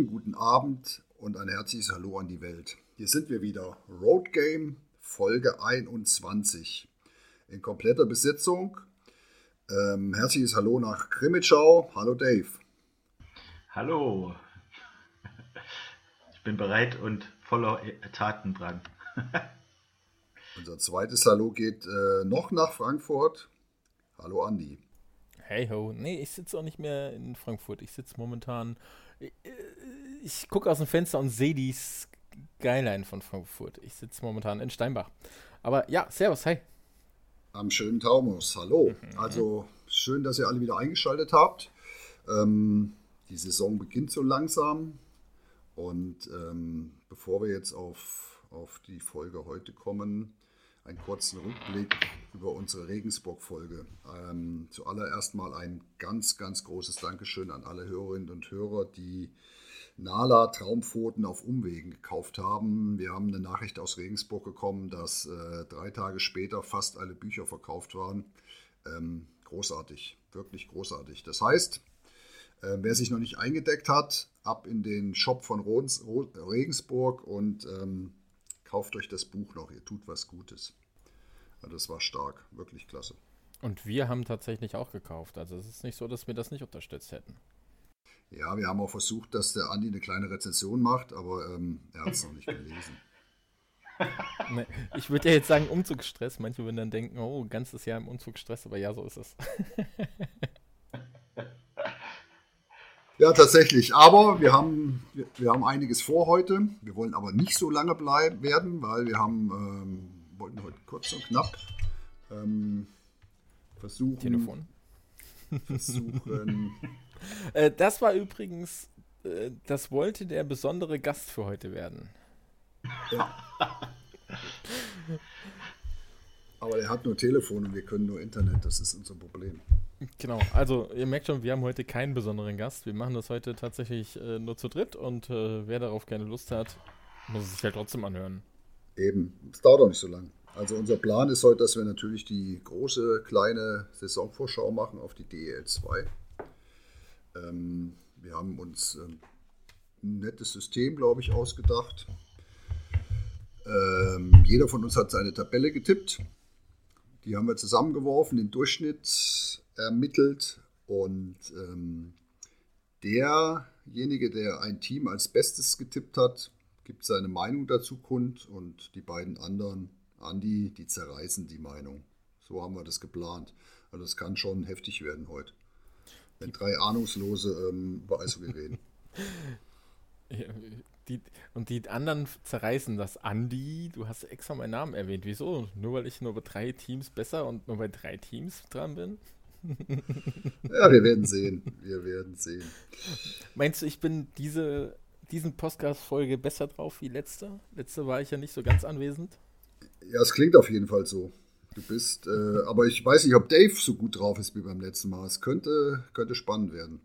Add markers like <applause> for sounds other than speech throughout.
Morgen, guten Abend und ein herzliches Hallo an die Welt. Hier sind wir wieder. Road Game Folge 21 in kompletter Besetzung. Ähm, herzliches Hallo nach Krimitschau. Hallo Dave. Hallo. Ich bin bereit und voller Taten dran. <laughs> Unser zweites Hallo geht äh, noch nach Frankfurt. Hallo Andi. Hey ho. Nee, ich sitze auch nicht mehr in Frankfurt. Ich sitze momentan. Ich, gucke aus dem Fenster und sehe die Skyline von Frankfurt. Ich sitze momentan in Steinbach. Aber ja, Servus, hi. Am schönen Taunus, hallo. Mhm. Also schön, dass ihr alle wieder eingeschaltet habt. Ähm, die Saison beginnt so langsam. Und ähm, bevor wir jetzt auf, auf die Folge heute kommen, einen kurzen Rückblick über unsere Regensburg-Folge. Ähm, zuallererst mal ein ganz, ganz großes Dankeschön an alle Hörerinnen und Hörer, die Nala Traumpfoten auf Umwegen gekauft haben. Wir haben eine Nachricht aus Regensburg bekommen, dass äh, drei Tage später fast alle Bücher verkauft waren. Ähm, großartig, wirklich großartig. Das heißt, äh, wer sich noch nicht eingedeckt hat, ab in den Shop von Rodens, Regensburg und ähm, kauft euch das Buch noch, ihr tut was Gutes. Das war stark, wirklich klasse. Und wir haben tatsächlich auch gekauft. Also es ist nicht so, dass wir das nicht unterstützt hätten. Ja, wir haben auch versucht, dass der Andi eine kleine Rezension macht, aber ähm, er hat es noch nicht gelesen. <laughs> nee, ich würde ja jetzt sagen Umzugsstress. Manche würden dann denken, oh, ganzes Jahr im Umzugsstress, aber ja, so ist es. <laughs> Ja, tatsächlich. Aber wir haben, wir, wir, haben einiges vor heute. Wir wollen aber nicht so lange bleiben werden, weil wir haben, ähm, wollten heute kurz und knapp ähm, versuchen. Telefon. Versuchen. <laughs> äh, das war übrigens, äh, das wollte der besondere Gast für heute werden. Ja. <laughs> Aber er hat nur Telefon und wir können nur Internet, das ist unser Problem. Genau, also ihr merkt schon, wir haben heute keinen besonderen Gast. Wir machen das heute tatsächlich äh, nur zu dritt und äh, wer darauf keine Lust hat, muss es sich halt trotzdem anhören. Eben, es dauert auch nicht so lang. Also unser Plan ist heute, dass wir natürlich die große, kleine Saisonvorschau machen auf die DEL 2. Ähm, wir haben uns ähm, ein nettes System, glaube ich, ausgedacht. Ähm, jeder von uns hat seine Tabelle getippt. Die haben wir zusammengeworfen, den Durchschnitt ermittelt und ähm, derjenige, der ein Team als Bestes getippt hat, gibt seine Meinung dazu kund und die beiden anderen, Andi, die zerreißen die Meinung. So haben wir das geplant. Also das kann schon heftig werden heute. Wenn drei Ahnungslose ähm, über Eishockey reden. <laughs> Die, und die anderen zerreißen das. Andi, du hast extra meinen Namen erwähnt. Wieso? Nur weil ich nur bei drei Teams besser und nur bei drei Teams dran bin? ja, wir werden sehen. Wir werden sehen. Meinst du, ich bin diese diesen Podcast-Folge besser drauf wie letzte? Letzte war ich ja nicht so ganz anwesend. Ja, es klingt auf jeden Fall so. Du bist, äh, aber ich weiß nicht, ob Dave so gut drauf ist wie beim letzten Mal. Es könnte, könnte spannend werden.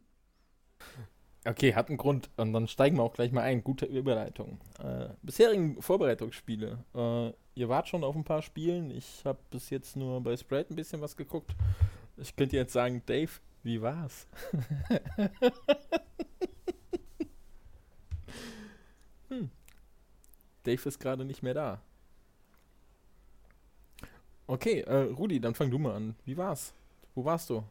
Okay, hat einen Grund. Und dann steigen wir auch gleich mal ein. Gute Überleitung. Äh, bisherigen Vorbereitungsspiele. Äh, ihr wart schon auf ein paar Spielen. Ich habe bis jetzt nur bei Spread ein bisschen was geguckt. Ich könnte jetzt sagen, Dave, wie war's? <laughs> hm. Dave ist gerade nicht mehr da. Okay, äh, Rudi, dann fang du mal an. Wie war's? Wo warst du?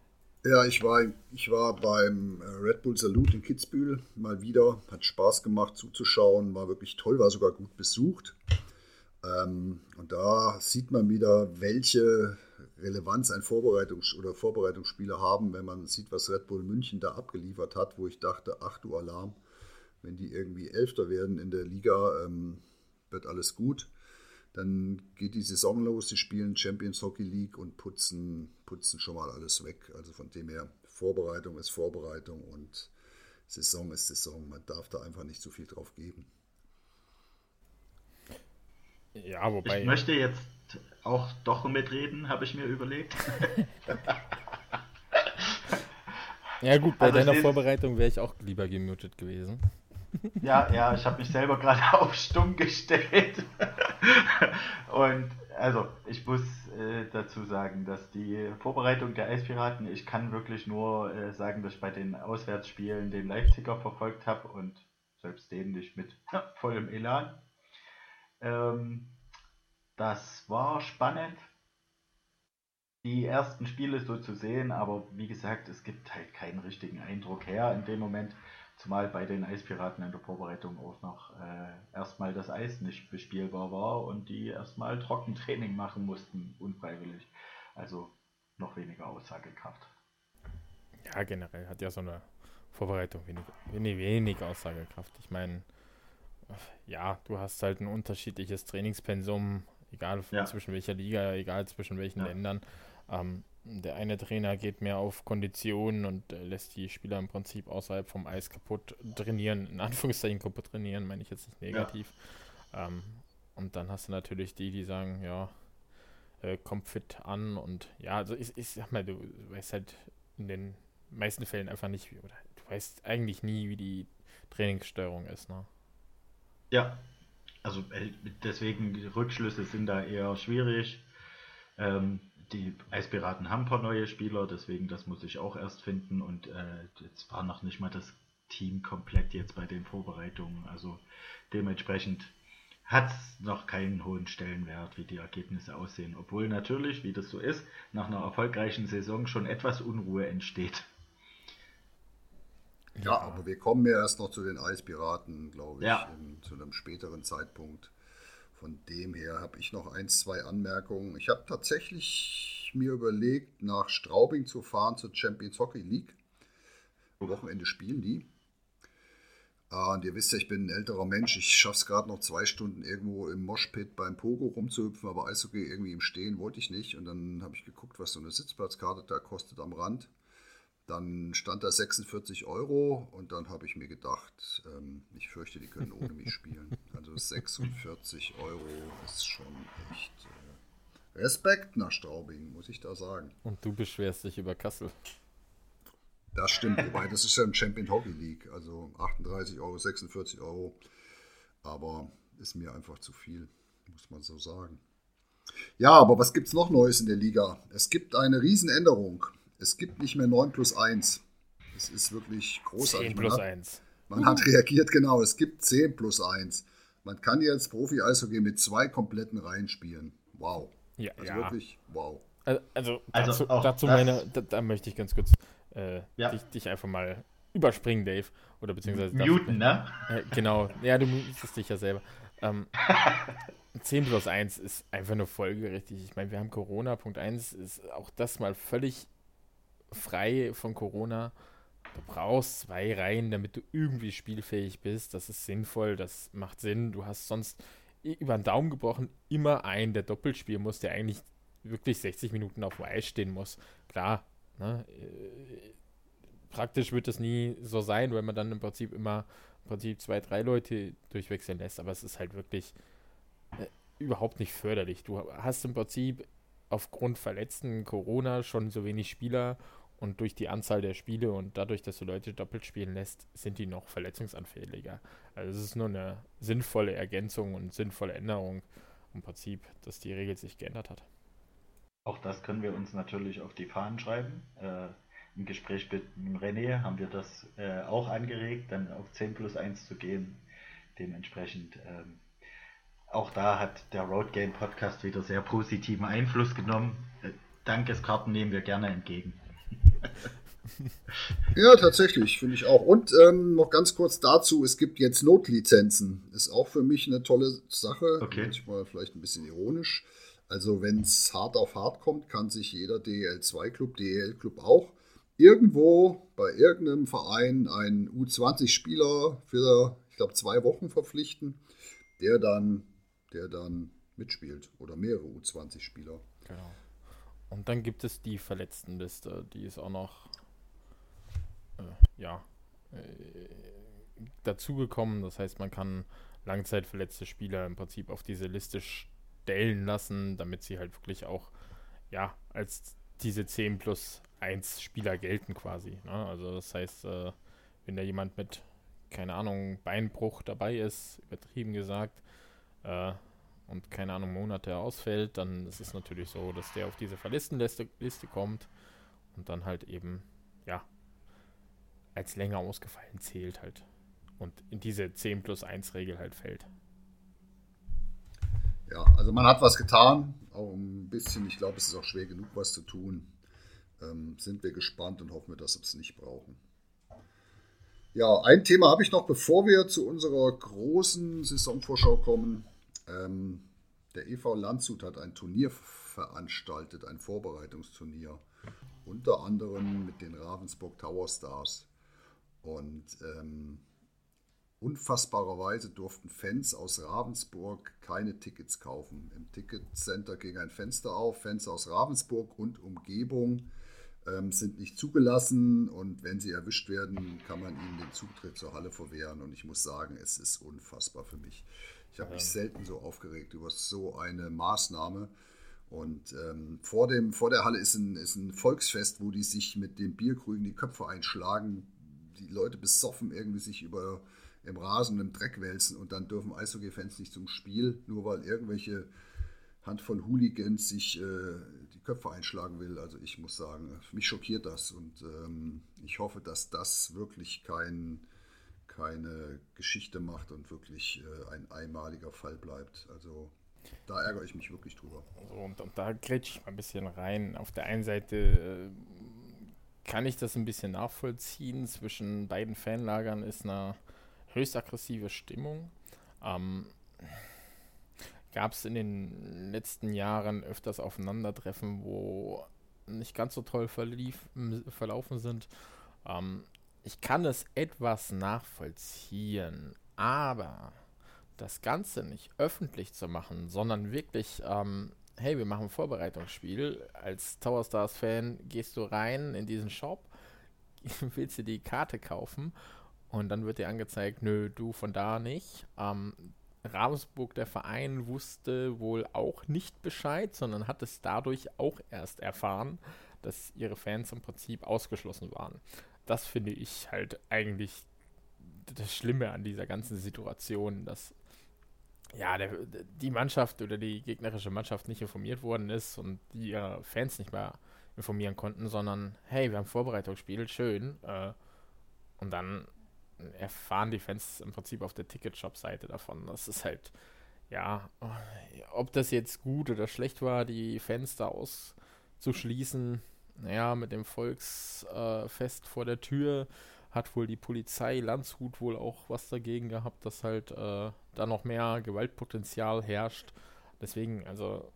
Ja, ich war, ich war beim äh, Red Bull Salute in Kitzbühel mal wieder. Hat Spaß gemacht zuzuschauen, war wirklich toll, war sogar gut besucht. Ähm, und da sieht man wieder, welche Relevanz ein Vorbereitungs- oder Vorbereitungsspieler haben, wenn man sieht, was Red Bull München da abgeliefert hat, wo ich dachte, ach du Alarm, wenn die irgendwie Elfter werden in der Liga, ähm, wird alles gut. Dann geht die Saison los, sie spielen Champions Hockey League und putzen, putzen schon mal alles weg. Also von dem her, Vorbereitung ist Vorbereitung und Saison ist Saison. Man darf da einfach nicht zu viel drauf geben. Ja, wobei. Ich möchte jetzt auch doch mitreden, habe ich mir überlegt. <laughs> ja, gut, bei also deiner Vorbereitung wäre ich auch lieber gemutet gewesen. Ja, ja, ich habe mich selber gerade <laughs> auf stumm gestellt. <laughs> Und also, ich muss äh, dazu sagen, dass die Vorbereitung der Eispiraten, ich kann wirklich nur äh, sagen, dass ich bei den Auswärtsspielen den Live-Ticker verfolgt habe und selbst den nicht mit <laughs> vollem Elan. Ähm, das war spannend, die ersten Spiele so zu sehen, aber wie gesagt, es gibt halt keinen richtigen Eindruck her in dem Moment, zumal bei den Eispiraten in der Vorbereitung auch noch äh, erstmal das Eis nicht bespielbar war und die erstmal Trockentraining machen mussten, unfreiwillig. Also noch weniger Aussagekraft. Ja, generell hat ja so eine Vorbereitung wenig, wenig, wenig Aussagekraft. Ich meine, ja, du hast halt ein unterschiedliches Trainingspensum, egal ja. zwischen welcher Liga, egal zwischen welchen ja. Ländern. Ähm, der eine Trainer geht mehr auf Konditionen und äh, lässt die Spieler im Prinzip außerhalb vom Eis kaputt trainieren, in Anführungszeichen kaputt trainieren, meine ich jetzt nicht negativ. Ja. Ähm, und dann hast du natürlich die, die sagen, ja, äh, kommt fit an und ja, also ich, ich sag mal, du weißt halt in den meisten Fällen einfach nicht, oder du weißt eigentlich nie, wie die Trainingssteuerung ist, ne? Ja, also äh, deswegen Rückschlüsse sind da eher schwierig. Ähm, die Eispiraten haben ein paar neue Spieler, deswegen das muss ich auch erst finden und äh, jetzt war noch nicht mal das Team komplett jetzt bei den Vorbereitungen. Also dementsprechend hat es noch keinen hohen Stellenwert, wie die Ergebnisse aussehen. Obwohl natürlich, wie das so ist, nach einer erfolgreichen Saison schon etwas Unruhe entsteht. Ja, aber wir kommen ja erst noch zu den Eispiraten, glaube ich, ja. in, zu einem späteren Zeitpunkt. Von dem her habe ich noch ein, zwei Anmerkungen. Ich habe tatsächlich mir überlegt, nach Straubing zu fahren zur Champions Hockey League. Am Wochenende spielen die. Ah, und ihr wisst ja, ich bin ein älterer Mensch. Ich schaffe es gerade noch zwei Stunden irgendwo im Moshpit beim Pogo rumzuhüpfen, aber Eishockey irgendwie im Stehen wollte ich nicht. Und dann habe ich geguckt, was so eine Sitzplatzkarte da kostet am Rand. Dann stand da 46 Euro und dann habe ich mir gedacht, ähm, ich fürchte, die können ohne mich spielen. Also 46 Euro ist schon echt äh, Respekt nach Straubing, muss ich da sagen. Und du beschwerst dich über Kassel. Das stimmt, wobei das ist ja im Champion Hockey League, also 38 Euro, 46 Euro. Aber ist mir einfach zu viel, muss man so sagen. Ja, aber was gibt es noch Neues in der Liga? Es gibt eine Riesenänderung. Es gibt nicht mehr 9 plus 1. Es ist wirklich großartig. 10 plus 1. Man hat reagiert, genau. Es gibt 10 plus 1. Man kann jetzt Profi-Eishockey mit zwei kompletten Reihen spielen. Wow. Ja, also ja. wirklich, wow. Also, also, also dazu, dazu meine, da, da, möchte ich ganz kurz äh, ja. dich, dich, einfach mal überspringen, Dave. Oder beziehungsweise. Muten, ne? Äh, genau. Ja, du mutest dich ja selber. Ähm, <laughs> 10 plus 1 ist einfach nur folgerichtig. Ich meine, wir haben Corona. Punkt 1 ist auch das mal völlig frei von Corona. Du brauchst zwei Reihen, damit du irgendwie spielfähig bist. Das ist sinnvoll, das macht Sinn. Du hast sonst über den Daumen gebrochen immer einen, der doppelt spielen muss, der eigentlich wirklich 60 Minuten auf dem Eis stehen muss. Klar, ne? Äh, praktisch wird es nie so sein, weil man dann im Prinzip immer im Prinzip zwei, drei Leute durchwechseln lässt. Aber es ist halt wirklich äh, überhaupt nicht förderlich. Du hast im Prinzip aufgrund verletzten Corona schon so wenig Spieler und durch die Anzahl der Spiele und dadurch, dass du Leute doppelt spielen lässt, sind die noch verletzungsanfälliger. Also es ist nur eine sinnvolle Ergänzung und sinnvolle Änderung im Prinzip, dass die Regel sich geändert hat. Auch das können wir uns natürlich auf die Fahnen schreiben. Äh, Im Gespräch mit René haben wir das äh, auch angeregt, dann auf 10 plus 1 zu gehen. Dementsprechend ähm, auch da hat der Road Game Podcast wieder sehr positiven Einfluss genommen. Äh, Dankeskarten nehmen wir gerne entgegen. <laughs> ja, tatsächlich, finde ich auch. Und ähm, noch ganz kurz dazu, es gibt jetzt Notlizenzen. Ist auch für mich eine tolle Sache. Okay. Manchmal vielleicht ein bisschen ironisch. Also wenn es hart auf hart kommt, kann sich jeder DL2-Club, DEL-Club auch irgendwo bei irgendeinem Verein einen U20-Spieler für, ich glaube, zwei Wochen verpflichten, der dann, der dann mitspielt. Oder mehrere U20-Spieler. Genau. Und dann gibt es die Verletztenliste, die ist auch noch äh, ja, äh, dazugekommen. Das heißt, man kann langzeitverletzte Spieler im Prinzip auf diese Liste stellen lassen, damit sie halt wirklich auch ja, als diese 10 plus 1 Spieler gelten quasi. Ne? Also das heißt, äh, wenn da jemand mit, keine Ahnung, Beinbruch dabei ist, übertrieben gesagt, äh, und keine Ahnung, Monate ausfällt, dann ist es natürlich so, dass der auf diese Verlistenliste Liste kommt und dann halt eben, ja, als länger ausgefallen zählt halt. und in diese 10 plus 1 Regel halt fällt. Ja, also man hat was getan, auch ein bisschen. Ich glaube, es ist auch schwer genug, was zu tun. Ähm, sind wir gespannt und hoffen wir, dass wir es nicht brauchen. Ja, ein Thema habe ich noch, bevor wir zu unserer großen Saisonvorschau kommen. Ähm, der EV Landshut hat ein Turnier veranstaltet, ein Vorbereitungsturnier. Unter anderem mit den Ravensburg Tower Stars. Und ähm, unfassbarerweise durften Fans aus Ravensburg keine Tickets kaufen. Im Ticketcenter ging ein Fenster auf. Fans aus Ravensburg und Umgebung ähm, sind nicht zugelassen. Und wenn sie erwischt werden, kann man ihnen den Zutritt zur Halle verwehren. Und ich muss sagen, es ist unfassbar für mich. Ich habe mich selten so aufgeregt über so eine Maßnahme. Und ähm, vor, dem, vor der Halle ist ein, ist ein Volksfest, wo die sich mit den Bierkrügen die Köpfe einschlagen, die Leute besoffen irgendwie sich über im Rasen, im Dreck wälzen und dann dürfen Eishockey-Fans nicht zum Spiel, nur weil irgendwelche Handvoll Hooligans sich äh, die Köpfe einschlagen will. Also ich muss sagen, mich schockiert das und ähm, ich hoffe, dass das wirklich kein, keine Geschichte macht und wirklich äh, ein einmaliger Fall bleibt. Also da ärgere ich mich wirklich drüber. So, und, und da grätsche ich mal ein bisschen rein. Auf der einen Seite äh, kann ich das ein bisschen nachvollziehen. Zwischen beiden Fanlagern ist eine höchst aggressive Stimmung. Ähm, Gab es in den letzten Jahren öfters Aufeinandertreffen, wo nicht ganz so toll verlief, verlaufen sind. Ähm, ich kann es etwas nachvollziehen, aber das Ganze nicht öffentlich zu machen, sondern wirklich, ähm, hey, wir machen ein Vorbereitungsspiel. Als Tower Stars Fan gehst du rein in diesen Shop, <laughs> willst dir die Karte kaufen und dann wird dir angezeigt, nö, du von da nicht. Ähm, Ravensburg, der Verein, wusste wohl auch nicht Bescheid, sondern hat es dadurch auch erst erfahren, dass ihre Fans im Prinzip ausgeschlossen waren. Das finde ich halt eigentlich das Schlimme an dieser ganzen Situation, dass ja, der, die Mannschaft oder die gegnerische Mannschaft nicht informiert worden ist und die ihre Fans nicht mehr informieren konnten, sondern hey, wir haben Vorbereitungsspiel, schön. Äh, und dann erfahren die Fans im Prinzip auf der Ticketshop-Seite davon. Das ist halt, ja, ob das jetzt gut oder schlecht war, die Fans da auszuschließen, naja, mit dem Volksfest äh, vor der Tür hat wohl die Polizei Landshut wohl auch was dagegen gehabt, dass halt äh, da noch mehr Gewaltpotenzial herrscht. Deswegen, also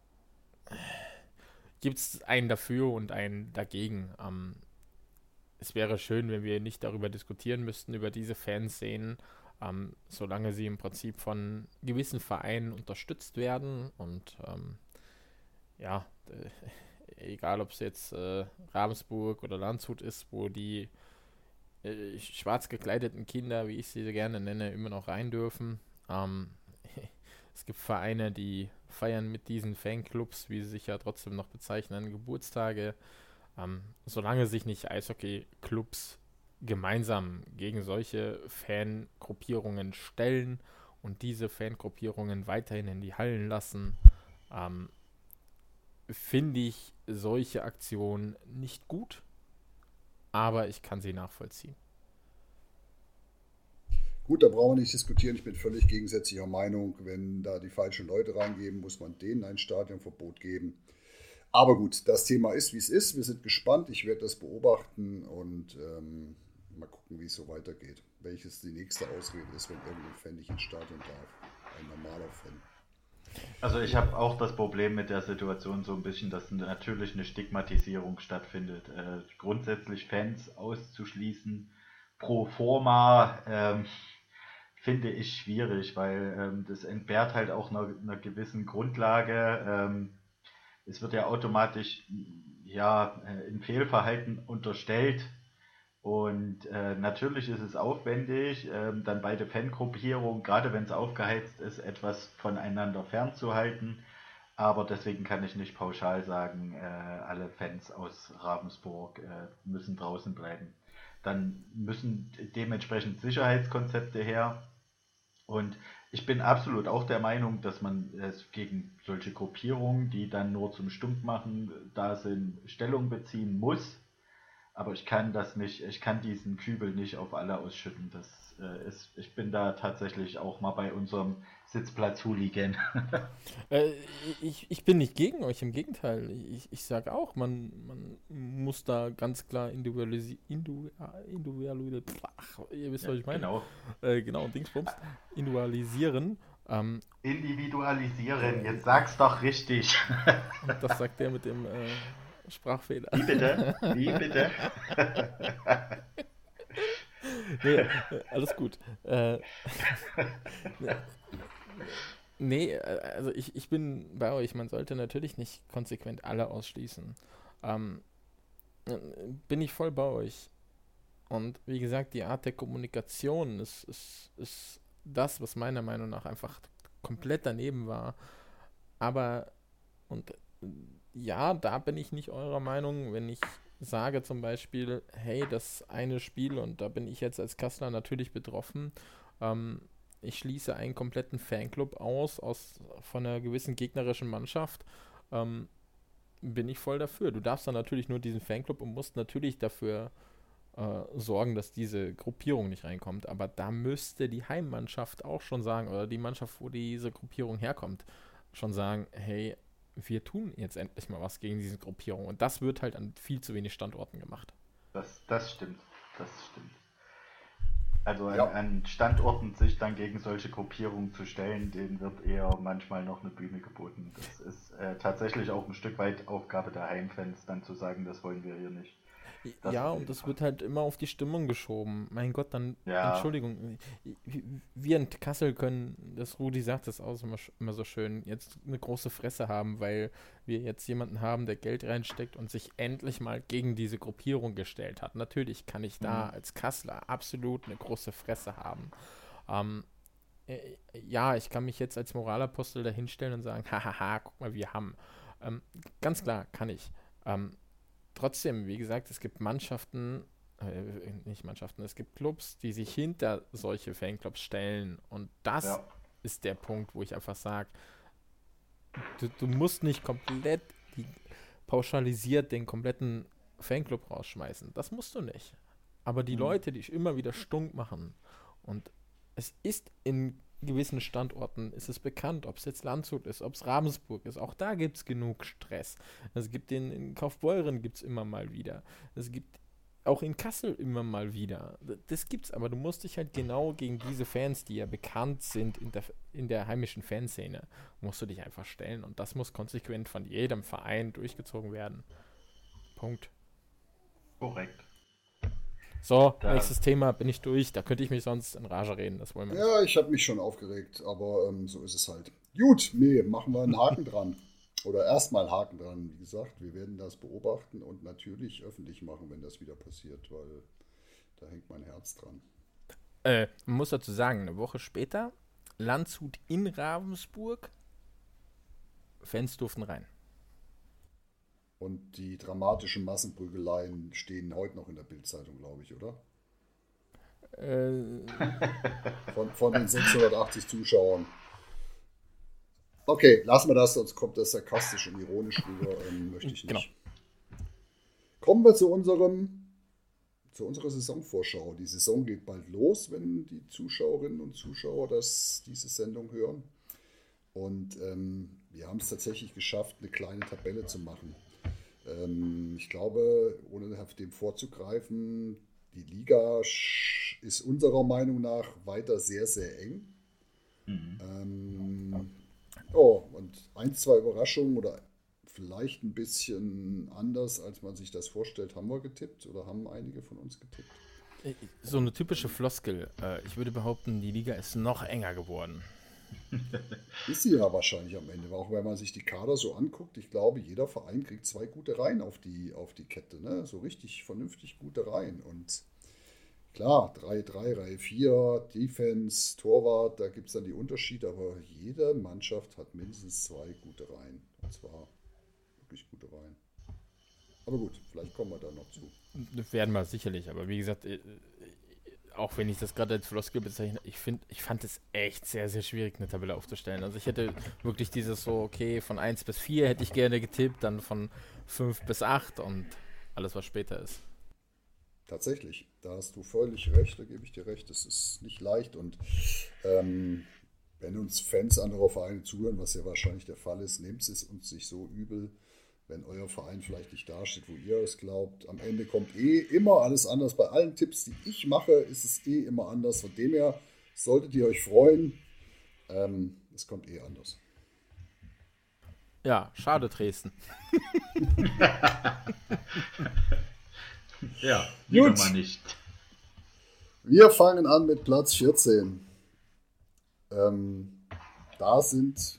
gibt es einen dafür und einen dagegen. Ähm, es wäre schön, wenn wir nicht darüber diskutieren müssten, über diese Fanszenen, ähm, solange sie im Prinzip von gewissen Vereinen unterstützt werden. Und ähm, ja, egal ob es jetzt äh, Ravensburg oder Landshut ist, wo die äh, schwarz gekleideten Kinder, wie ich sie gerne nenne, immer noch rein dürfen. Ähm, <laughs> es gibt Vereine, die feiern mit diesen Fanclubs, wie sie sich ja trotzdem noch bezeichnen, Geburtstage. Ähm, solange sich nicht Eishockey-Clubs gemeinsam gegen solche Fangruppierungen stellen und diese Fangruppierungen weiterhin in die Hallen lassen, ähm, finde ich solche Aktionen nicht gut, aber ich kann sie nachvollziehen. Gut, da brauchen wir nicht diskutieren. Ich bin völlig gegensätzlicher Meinung. Wenn da die falschen Leute reingeben, muss man denen ein Stadionverbot geben. Aber gut, das Thema ist, wie es ist. Wir sind gespannt. Ich werde das beobachten und ähm, mal gucken, wie es so weitergeht. Welches die nächste Ausrede ist, wenn irgendein Fan nicht ins Stadion darf. Ein normaler Fan. Also ich habe auch das Problem mit der Situation so ein bisschen, dass natürlich eine Stigmatisierung stattfindet. Äh, grundsätzlich Fans auszuschließen pro forma ähm, finde ich schwierig, weil ähm, das entbehrt halt auch einer, einer gewissen Grundlage. Ähm, es wird ja automatisch ja, äh, ein Fehlverhalten unterstellt. Und äh, natürlich ist es aufwendig, äh, dann beide Fangruppierungen, gerade wenn es aufgeheizt ist, etwas voneinander fernzuhalten. Aber deswegen kann ich nicht pauschal sagen, äh, alle Fans aus Ravensburg äh, müssen draußen bleiben. Dann müssen dementsprechend Sicherheitskonzepte her. Und ich bin absolut auch der Meinung, dass man es gegen solche Gruppierungen, die dann nur zum Stumpfmachen da sind, Stellung beziehen muss. Aber ich kann das nicht, ich kann diesen Kübel nicht auf alle ausschütten. Das äh, ist, ich bin da tatsächlich auch mal bei unserem Sitzplatz Hooligan. <laughs> äh, ich, ich bin nicht gegen euch, im Gegenteil. Ich, ich sage auch, man, man muss da ganz klar individualisieren. Individu individualisieren. Ach, ihr wisst, was ich meine. Genau. Äh, genau, Dingsbums. Individualisieren. Ähm, Individualisieren, jetzt sag's doch richtig. <laughs> Das sagt der mit dem äh, Sprachfehler. Wie bitte? Wie <laughs> bitte? <laughs> nee, alles gut. Äh, <laughs> nee, also ich, ich bin bei euch. Man sollte natürlich nicht konsequent alle ausschließen. Ähm, bin ich voll bei euch. Und wie gesagt, die Art der Kommunikation ist, ist, ist das, was meiner Meinung nach einfach komplett daneben war. Aber, und ja, da bin ich nicht eurer Meinung, wenn ich sage zum Beispiel, hey, das eine Spiel, und da bin ich jetzt als Kassler natürlich betroffen, ähm, ich schließe einen kompletten Fanclub aus, aus von einer gewissen gegnerischen Mannschaft, ähm, bin ich voll dafür. Du darfst dann natürlich nur diesen Fanclub und musst natürlich dafür äh, sorgen, dass diese Gruppierung nicht reinkommt. Aber da müsste die Heimmannschaft auch schon sagen, oder die Mannschaft, wo diese Gruppierung herkommt, schon sagen, hey, wir tun jetzt endlich mal was gegen diese Gruppierung. Und das wird halt an viel zu wenig Standorten gemacht. Das, das stimmt. Das stimmt. Also ja. an, an, Standorten sich dann gegen solche Gruppierungen zu stellen, denen wird eher manchmal noch eine Bühne geboten. Das ist äh, tatsächlich auch ein Stück weit Aufgabe der Heimfans, dann zu sagen, das wollen wir hier nicht. Ja, und das wird halt immer auf die Stimmung geschoben. Mein Gott, dann, ja. Entschuldigung, wir in Kassel können, das Rudi sagt das auch immer, immer so schön, jetzt eine große Fresse haben, weil wir jetzt jemanden haben, der Geld reinsteckt und sich endlich mal gegen diese Gruppierung gestellt hat. Natürlich kann ich da mhm. als Kassler absolut eine große Fresse haben. Ähm, äh, ja, ich kann mich jetzt als Moralapostel dahinstellen und sagen, <laughs> hahaha, guck mal, wir haben. Ähm, ganz klar, kann ich. Ähm, trotzdem, wie gesagt, es gibt Mannschaften, äh, nicht Mannschaften, es gibt Clubs, die sich hinter solche Fanclubs stellen. Und das ja. ist der Punkt, wo ich einfach sage, du, du, musst nicht komplett die, pauschalisiert den kompletten Fanclub rausschmeißen. Das musst du nicht. Aber die mhm. Leute, die immer wieder stunk machen und es ist in gewissen Standorten ist es bekannt, ob es jetzt Landshut ist, ob es Ravensburg ist. Auch da gibt es genug Stress. Es gibt den in Kaufbeuren gibt es immer mal wieder. Es gibt auch in Kassel immer mal wieder. Das gibt's, aber du musst dich halt genau gegen diese Fans, die ja bekannt sind in der, in der heimischen Fanszene, musst du dich einfach stellen. Und das muss konsequent von jedem Verein durchgezogen werden. Punkt. Korrekt. So, da. nächstes Thema, bin ich durch. Da könnte ich mich sonst in Rage reden. Das wollen wir Ja, ich habe mich schon aufgeregt, aber ähm, so ist es halt. Gut, nee, machen wir einen Haken dran. Oder erstmal Haken dran. Wie gesagt, wir werden das beobachten und natürlich öffentlich machen, wenn das wieder passiert, weil da hängt mein Herz dran. Äh, man muss dazu sagen, eine Woche später, Landshut in Ravensburg, Fans durften rein. Und die dramatischen Massenprügeleien stehen heute noch in der Bildzeitung, glaube ich, oder? Äh. Von, von den 680 Zuschauern. Okay, lassen wir das, sonst kommt das sarkastisch und ironisch rüber. Ähm, möchte ich nicht. Genau. Kommen wir zu unserem zu unserer Saisonvorschau. Die Saison geht bald los, wenn die Zuschauerinnen und Zuschauer das, diese Sendung hören. Und ähm, wir haben es tatsächlich geschafft, eine kleine Tabelle zu machen. Ähm, ich glaube, ohne auf dem vorzugreifen, die Liga ist unserer Meinung nach weiter sehr, sehr eng. Mhm. Ähm, oh, und ein, zwei Überraschungen oder vielleicht ein bisschen anders, als man sich das vorstellt, haben wir getippt oder haben einige von uns getippt. So eine typische Floskel. Äh, ich würde behaupten, die Liga ist noch enger geworden. Ist sie ja wahrscheinlich am Ende. Auch wenn man sich die Kader so anguckt, ich glaube, jeder Verein kriegt zwei gute Reihen auf die, auf die Kette. Ne? So richtig vernünftig gute Reihen. Und klar, 3-3, Reihe 4, Defense, Torwart, da gibt es dann die Unterschiede. Aber jede Mannschaft hat mindestens zwei gute Reihen. Und zwar wirklich gute Reihen. Aber gut, vielleicht kommen wir da noch zu. Werden wir sicherlich. Aber wie gesagt, äh, auch wenn ich das gerade als Floskel bezeichne, ich finde, ich fand es echt sehr, sehr schwierig, eine Tabelle aufzustellen. Also ich hätte wirklich dieses so, okay, von 1 bis 4 hätte ich gerne getippt, dann von 5 bis 8 und alles, was später ist. Tatsächlich, da hast du völlig recht, da gebe ich dir recht. Das ist nicht leicht und ähm, wenn uns Fans anderer Vereine zuhören, was ja wahrscheinlich der Fall ist, nehmt es uns nicht so übel, wenn euer Verein vielleicht nicht dasteht, wo ihr es glaubt. Am Ende kommt eh immer alles anders. Bei allen Tipps, die ich mache, ist es eh immer anders. Von dem her solltet ihr euch freuen. Ähm, es kommt eh anders. Ja, schade Dresden. <laughs> ja, wieder Gut. mal nicht. Wir fangen an mit Platz 14. Ähm, da sind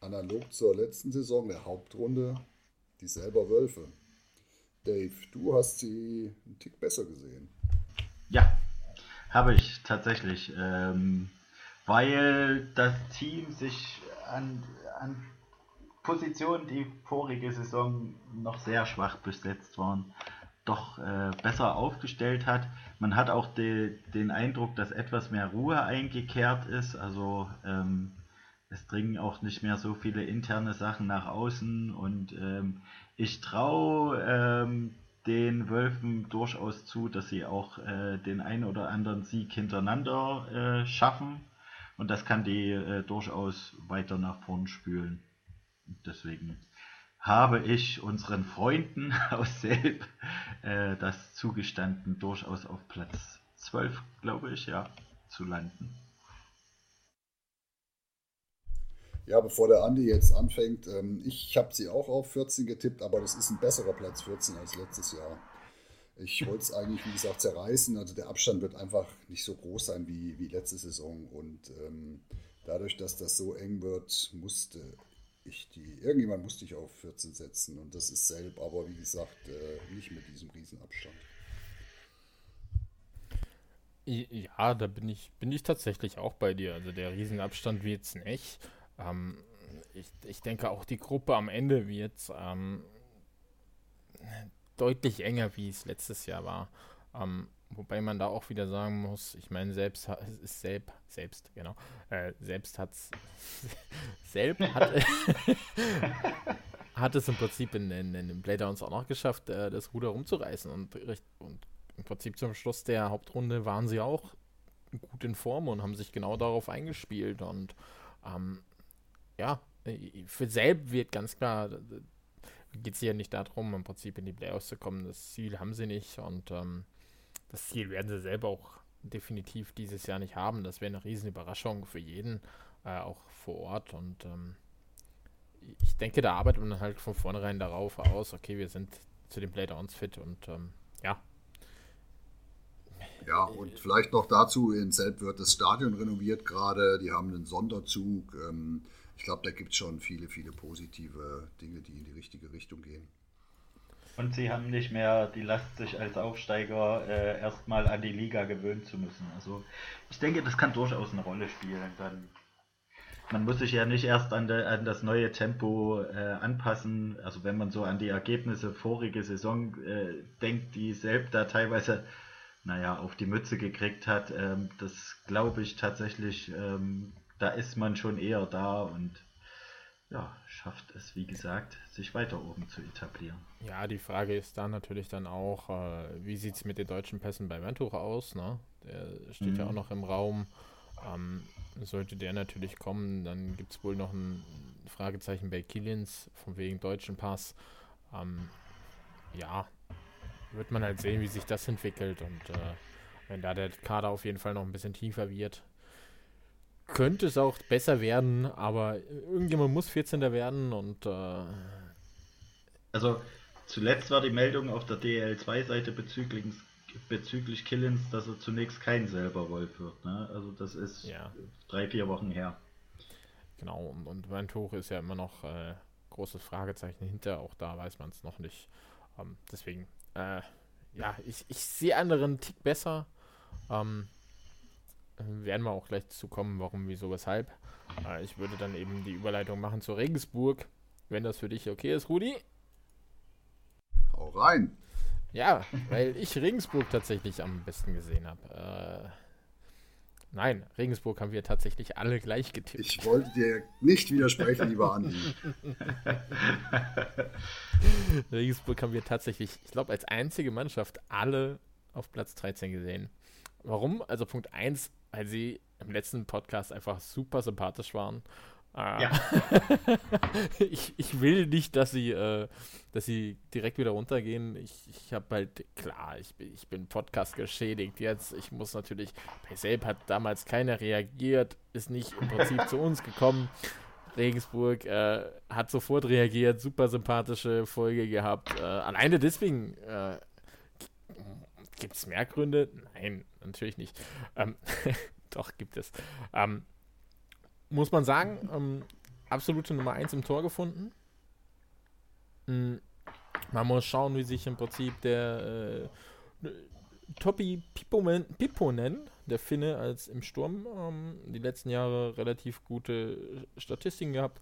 analog zur letzten Saison der Hauptrunde die selber Wölfe. Dave, du hast sie einen Tick besser gesehen. Ja, habe ich tatsächlich. Ähm, weil das Team sich an, an Positionen, die vorige Saison noch sehr schwach besetzt waren, doch äh, besser aufgestellt hat. Man hat auch de, den Eindruck, dass etwas mehr Ruhe eingekehrt ist. Also ähm, es dringen auch nicht mehr so viele interne Sachen nach außen und ähm, ich traue ähm, den Wölfen durchaus zu, dass sie auch äh, den einen oder anderen Sieg hintereinander äh, schaffen und das kann die äh, durchaus weiter nach vorn spülen. Deswegen habe ich unseren Freunden <laughs> aus Selb äh, das zugestanden, durchaus auf Platz 12, glaube ich, ja, zu landen. Ja, bevor der Andi jetzt anfängt, ähm, ich habe sie auch auf 14 getippt, aber das ist ein besserer Platz 14 als letztes Jahr. Ich wollte es eigentlich, wie gesagt, zerreißen. Also der Abstand wird einfach nicht so groß sein wie, wie letzte Saison. Und ähm, dadurch, dass das so eng wird, musste ich die, irgendjemand musste ich auf 14 setzen. Und das ist selb, aber wie gesagt, äh, nicht mit diesem Riesenabstand. Ja, da bin ich, bin ich tatsächlich auch bei dir. Also der Riesenabstand wird es nicht. Ähm, ich, ich denke auch die Gruppe am Ende wird ähm, deutlich enger, wie es letztes Jahr war. Ähm, wobei man da auch wieder sagen muss, ich meine, selbst ist selbst, selbst, genau, äh, selbst hat's, <laughs> selbst hat, <laughs> hat es im Prinzip in, in, in den Playdowns auch noch geschafft, äh, das Ruder rumzureißen und, und im Prinzip zum Schluss der Hauptrunde waren sie auch gut in Form und haben sich genau darauf eingespielt und ähm, ja, äh, für Selb wird ganz klar, geht es ja nicht darum, im Prinzip in die Playoffs zu kommen. Das Ziel haben sie nicht und ähm, das Ziel werden sie selber auch definitiv dieses Jahr nicht haben. Das wäre eine riesen Überraschung für jeden, äh, auch vor Ort und ähm, ich denke, da arbeitet man halt von vornherein darauf aus, okay, wir sind zu den Playdowns fit und ähm, ja. Ja, und vielleicht noch dazu, in Selb wird das Stadion renoviert gerade, die haben einen Sonderzug. Ähm, ich glaube, da gibt es schon viele, viele positive Dinge, die in die richtige Richtung gehen. Und sie haben nicht mehr die Last, sich als Aufsteiger äh, erstmal an die Liga gewöhnen zu müssen. Also ich denke, das kann durchaus eine Rolle spielen. Dann, man muss sich ja nicht erst an, de, an das neue Tempo äh, anpassen. Also wenn man so an die Ergebnisse vorige Saison äh, denkt, die selbst da teilweise naja, auf die Mütze gekriegt hat, ähm, das glaube ich tatsächlich ähm, da ist man schon eher da und ja, schafft es, wie gesagt, sich weiter oben zu etablieren. Ja, die Frage ist dann natürlich dann auch, äh, wie sieht es mit den deutschen Pässen bei Ventuch aus? Ne? Der steht mhm. ja auch noch im Raum. Ähm, sollte der natürlich kommen, dann gibt es wohl noch ein Fragezeichen bei Killins, von wegen deutschen Pass. Ähm, ja, wird man halt sehen, wie sich das entwickelt und äh, wenn da der Kader auf jeden Fall noch ein bisschen tiefer wird, könnte es auch besser werden, aber irgendjemand muss 14. werden und. Äh also, zuletzt war die Meldung auf der DL2-Seite bezüglich, bezüglich Killins, dass er zunächst kein selber Wolf wird. Ne? Also, das ist ja. drei, vier Wochen her. Genau, und, und Wandhoch ist ja immer noch äh, großes Fragezeichen hinter, auch da weiß man es noch nicht. Ähm, deswegen, äh, ja, ich, ich sehe anderen Tick besser. Ähm, werden wir auch gleich zu kommen, warum, wieso, weshalb. Äh, ich würde dann eben die Überleitung machen zu Regensburg, wenn das für dich okay ist, Rudi. Hau rein. Ja, weil ich Regensburg tatsächlich am besten gesehen habe. Äh, nein, Regensburg haben wir tatsächlich alle gleich getippt. Ich wollte dir nicht widersprechen, lieber Andi. <laughs> Regensburg haben wir tatsächlich, ich glaube, als einzige Mannschaft alle auf Platz 13 gesehen. Warum? Also Punkt 1, weil sie im letzten Podcast einfach super sympathisch waren. Äh, ja. <laughs> ich, ich will nicht, dass sie, äh, dass sie direkt wieder runtergehen. Ich, ich habe halt, klar, ich bin, ich bin Podcast geschädigt jetzt. Ich muss natürlich, Paysap hat damals keiner reagiert, ist nicht im Prinzip <laughs> zu uns gekommen. Regensburg äh, hat sofort reagiert, super sympathische Folge gehabt. Äh, alleine deswegen äh, gibt es mehr Gründe? Nein, natürlich nicht. Ähm, <laughs> doch, gibt es. Ähm, muss man sagen, ähm, absolute Nummer 1 im Tor gefunden. Mhm. Man muss schauen, wie sich im Prinzip der äh, Topi Piponen, Piponen, der Finne, als im Sturm ähm, die letzten Jahre relativ gute Statistiken gehabt.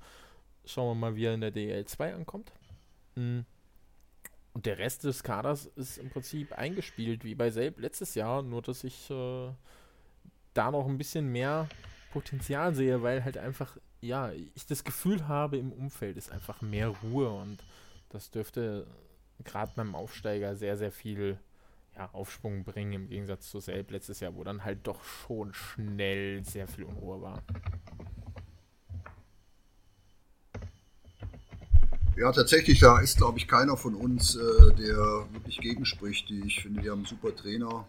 Schauen wir mal, wie er in der DL2 ankommt. Mhm. Und der Rest des Kaders ist im Prinzip eingespielt, wie bei Selb letztes Jahr, nur dass ich äh, da noch ein bisschen mehr Potenzial sehe, weil halt einfach, ja, ich das Gefühl habe, im Umfeld ist einfach mehr Ruhe und das dürfte gerade beim Aufsteiger sehr, sehr viel ja, Aufschwung bringen, im Gegensatz zu Selb letztes Jahr, wo dann halt doch schon schnell sehr viel Unruhe war. Ja, tatsächlich, da ist, glaube ich, keiner von uns, äh, der wirklich gegenspricht. Ich finde, die haben einen super Trainer.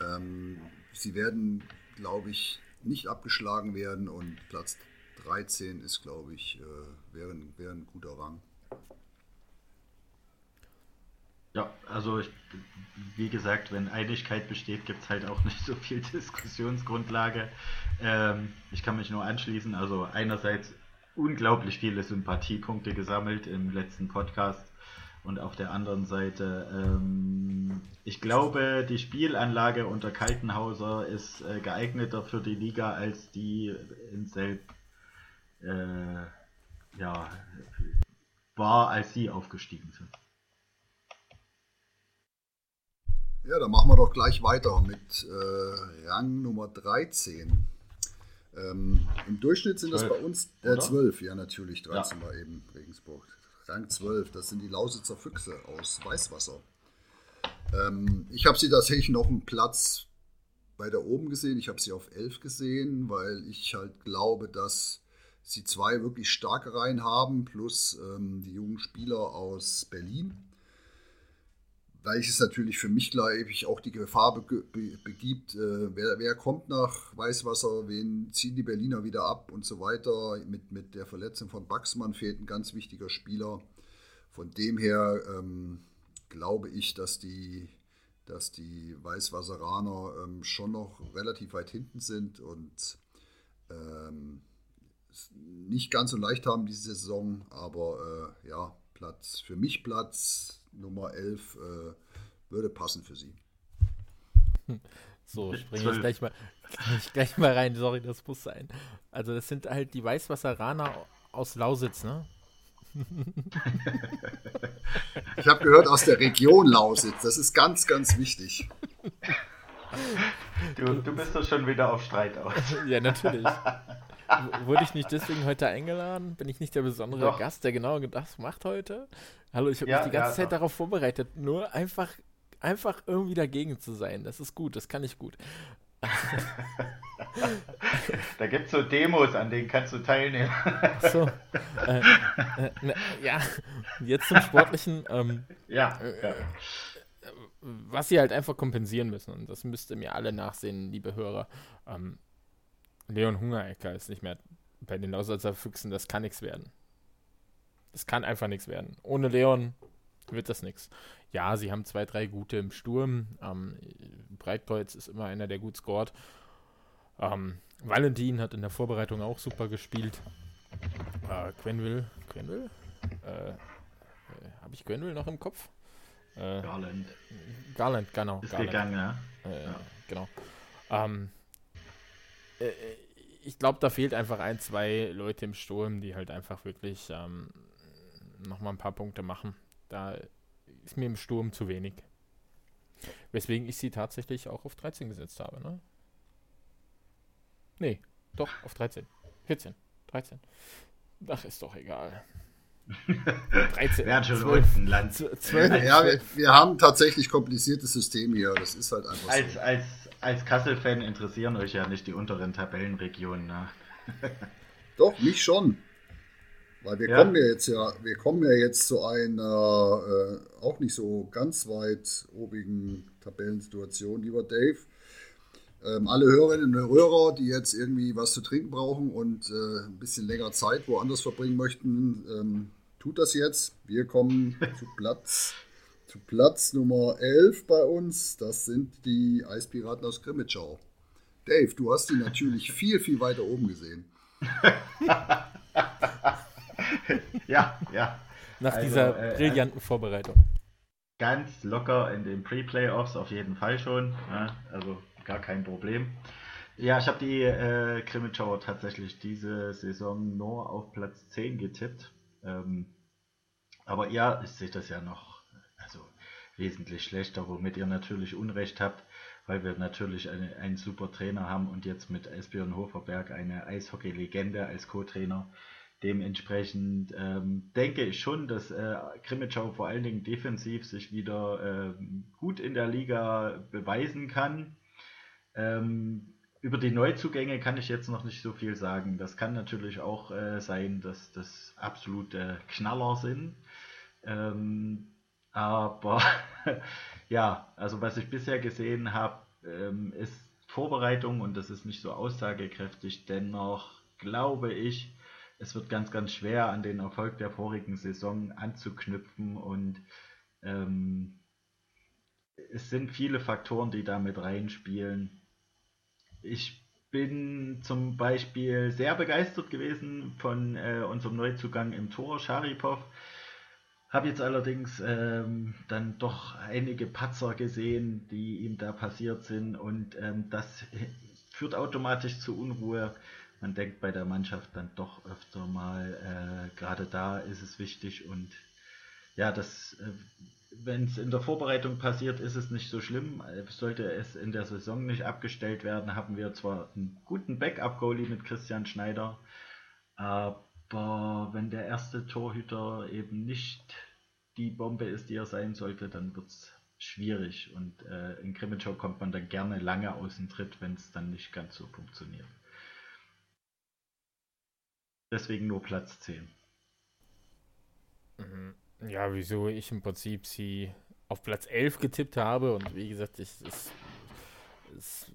Ähm, sie werden, glaube ich, nicht abgeschlagen werden und Platz 13 ist, glaube ich, äh, wäre, wäre ein guter Rang. Ja, also ich, wie gesagt, wenn Einigkeit besteht, gibt es halt auch <laughs> nicht so viel Diskussionsgrundlage. Ähm, ich kann mich nur anschließen. Also einerseits unglaublich viele Sympathiepunkte gesammelt im letzten Podcast. Und auf der anderen Seite, ähm, ich glaube, die Spielanlage unter Kaltenhauser ist äh, geeigneter für die Liga als die in Selb äh, ja, war, als sie aufgestiegen sind. Ja, dann machen wir doch gleich weiter mit äh, Rang Nummer 13. Ähm, Im Durchschnitt sind 12, das bei uns äh, 12, ja natürlich, 13 ja. war eben Regensburg. Rang 12, das sind die Lausitzer Füchse aus Weißwasser. Ähm, ich habe sie tatsächlich noch einen Platz weiter oben gesehen. Ich habe sie auf 11 gesehen, weil ich halt glaube, dass sie zwei wirklich starke Reihen haben, plus ähm, die jungen Spieler aus Berlin gleich ist natürlich für mich gleich auch die Gefahr be be begibt, äh, wer, wer, kommt nach Weißwasser, wen ziehen die Berliner wieder ab und so weiter. Mit, mit der Verletzung von Baxmann fehlt ein ganz wichtiger Spieler. Von dem her ähm, glaube ich, dass die, dass die Weißwasseraner ähm, schon noch relativ weit hinten sind und ähm, nicht ganz so leicht haben diese Saison, aber äh, ja, Platz, für mich Platz Nummer 11 äh, würde passen für sie. So, springe ich gleich mal, <laughs> ich gleich mal rein. Sorry, das muss sein. Also, das sind halt die Weißwasseraner aus Lausitz, ne? <laughs> Ich habe gehört aus der Region Lausitz. Das ist ganz, ganz wichtig. Du, du bist doch schon wieder auf Streit aus. Ja, natürlich. <laughs> Wurde ich nicht deswegen heute eingeladen? Bin ich nicht der besondere Doch. Gast, der genau das macht heute? Hallo, ich habe ja, mich die ganze ja, Zeit darauf vorbereitet, nur einfach, einfach irgendwie dagegen zu sein. Das ist gut, das kann ich gut. <laughs> da gibt es so Demos, an denen kannst du teilnehmen. so. Äh, äh, ne, ja, jetzt zum Sportlichen. Ähm, ja, ja. Äh, was sie halt einfach kompensieren müssen, und das müsst ihr mir alle nachsehen, liebe Hörer. Ähm, Leon Hungerecker ist nicht mehr bei den Lausitzer Füchsen, das kann nichts werden. Das kann einfach nichts werden. Ohne Leon wird das nichts. Ja, sie haben zwei, drei gute im Sturm. Ähm, Breitkreuz ist immer einer, der gut scored. Ähm, Valentin hat in der Vorbereitung auch super gespielt. Äh, Quenville, Quenville? Äh, äh, Habe ich Quenville noch im Kopf? Äh, Garland. Garland, genau. Ist Garland. gegangen, ja. Äh, ja. Genau. Ähm, äh, ich glaube, da fehlt einfach ein, zwei Leute im Sturm, die halt einfach wirklich ähm, nochmal ein paar Punkte machen. Da ist mir im Sturm zu wenig. Weswegen ich sie tatsächlich auch auf 13 gesetzt habe, ne? Nee, doch, auf 13. 14, 13. Ach, ist doch egal. <laughs> 13, Wären schon 12, ein Land. 12, ja, wir, wir, haben tatsächlich kompliziertes System hier. Das ist halt einfach als, so. Als, als Kassel-Fan interessieren euch ja nicht die unteren Tabellenregionen. Ne? <laughs> Doch, mich schon. Weil wir ja. kommen ja jetzt ja, wir kommen ja jetzt zu einer äh, auch nicht so ganz weit obigen Tabellensituation, lieber Dave. Ähm, alle Hörerinnen und Hörer, die jetzt irgendwie was zu trinken brauchen und äh, ein bisschen länger Zeit woanders verbringen möchten, ähm, tut das jetzt. Wir kommen zu Platz, Platz Nummer 11 bei uns. Das sind die Eispiraten aus Grimmitschau. Dave, du hast die natürlich viel, viel weiter oben gesehen. <laughs> ja, ja. Nach also, dieser äh, brillanten Vorbereitung. Ganz locker in den Pre-Playoffs auf jeden Fall schon. Ja, also gar kein Problem. Ja, ich habe die äh, Krimitschauer tatsächlich diese Saison nur auf Platz 10 getippt. Ähm, aber ja, ich sehe das ja noch wesentlich schlechter, womit ihr natürlich Unrecht habt, weil wir natürlich eine, einen super Trainer haben und jetzt mit Esbjörn Hoferberg eine Eishockey-Legende als Co-Trainer. Dementsprechend ähm, denke ich schon, dass äh, Krimitschau vor allen Dingen defensiv sich wieder äh, gut in der Liga beweisen kann. Ähm, über die Neuzugänge kann ich jetzt noch nicht so viel sagen. Das kann natürlich auch äh, sein, dass das absolute Knaller sind. Ähm, aber <laughs> ja, also was ich bisher gesehen habe, ähm, ist Vorbereitung und das ist nicht so aussagekräftig. Dennoch glaube ich, es wird ganz, ganz schwer an den Erfolg der vorigen Saison anzuknüpfen und ähm, es sind viele Faktoren, die da mit reinspielen. Ich bin zum Beispiel sehr begeistert gewesen von äh, unserem Neuzugang im Tor, Sharipov. Habe jetzt allerdings ähm, dann doch einige Patzer gesehen, die ihm da passiert sind und ähm, das führt automatisch zu Unruhe. Man denkt bei der Mannschaft dann doch öfter mal, äh, gerade da ist es wichtig und ja, das äh, wenn es in der Vorbereitung passiert, ist es nicht so schlimm. Sollte es in der Saison nicht abgestellt werden, haben wir zwar einen guten Backup-Goalie mit Christian Schneider, aber wenn der erste Torhüter eben nicht die Bombe ist, die er sein sollte, dann wird es schwierig. Und äh, in Krimitschau kommt man dann gerne lange aus dem Tritt, wenn es dann nicht ganz so funktioniert. Deswegen nur Platz 10. Mhm. Ja, wieso ich im Prinzip sie auf Platz 11 getippt habe und wie gesagt, ich, es, es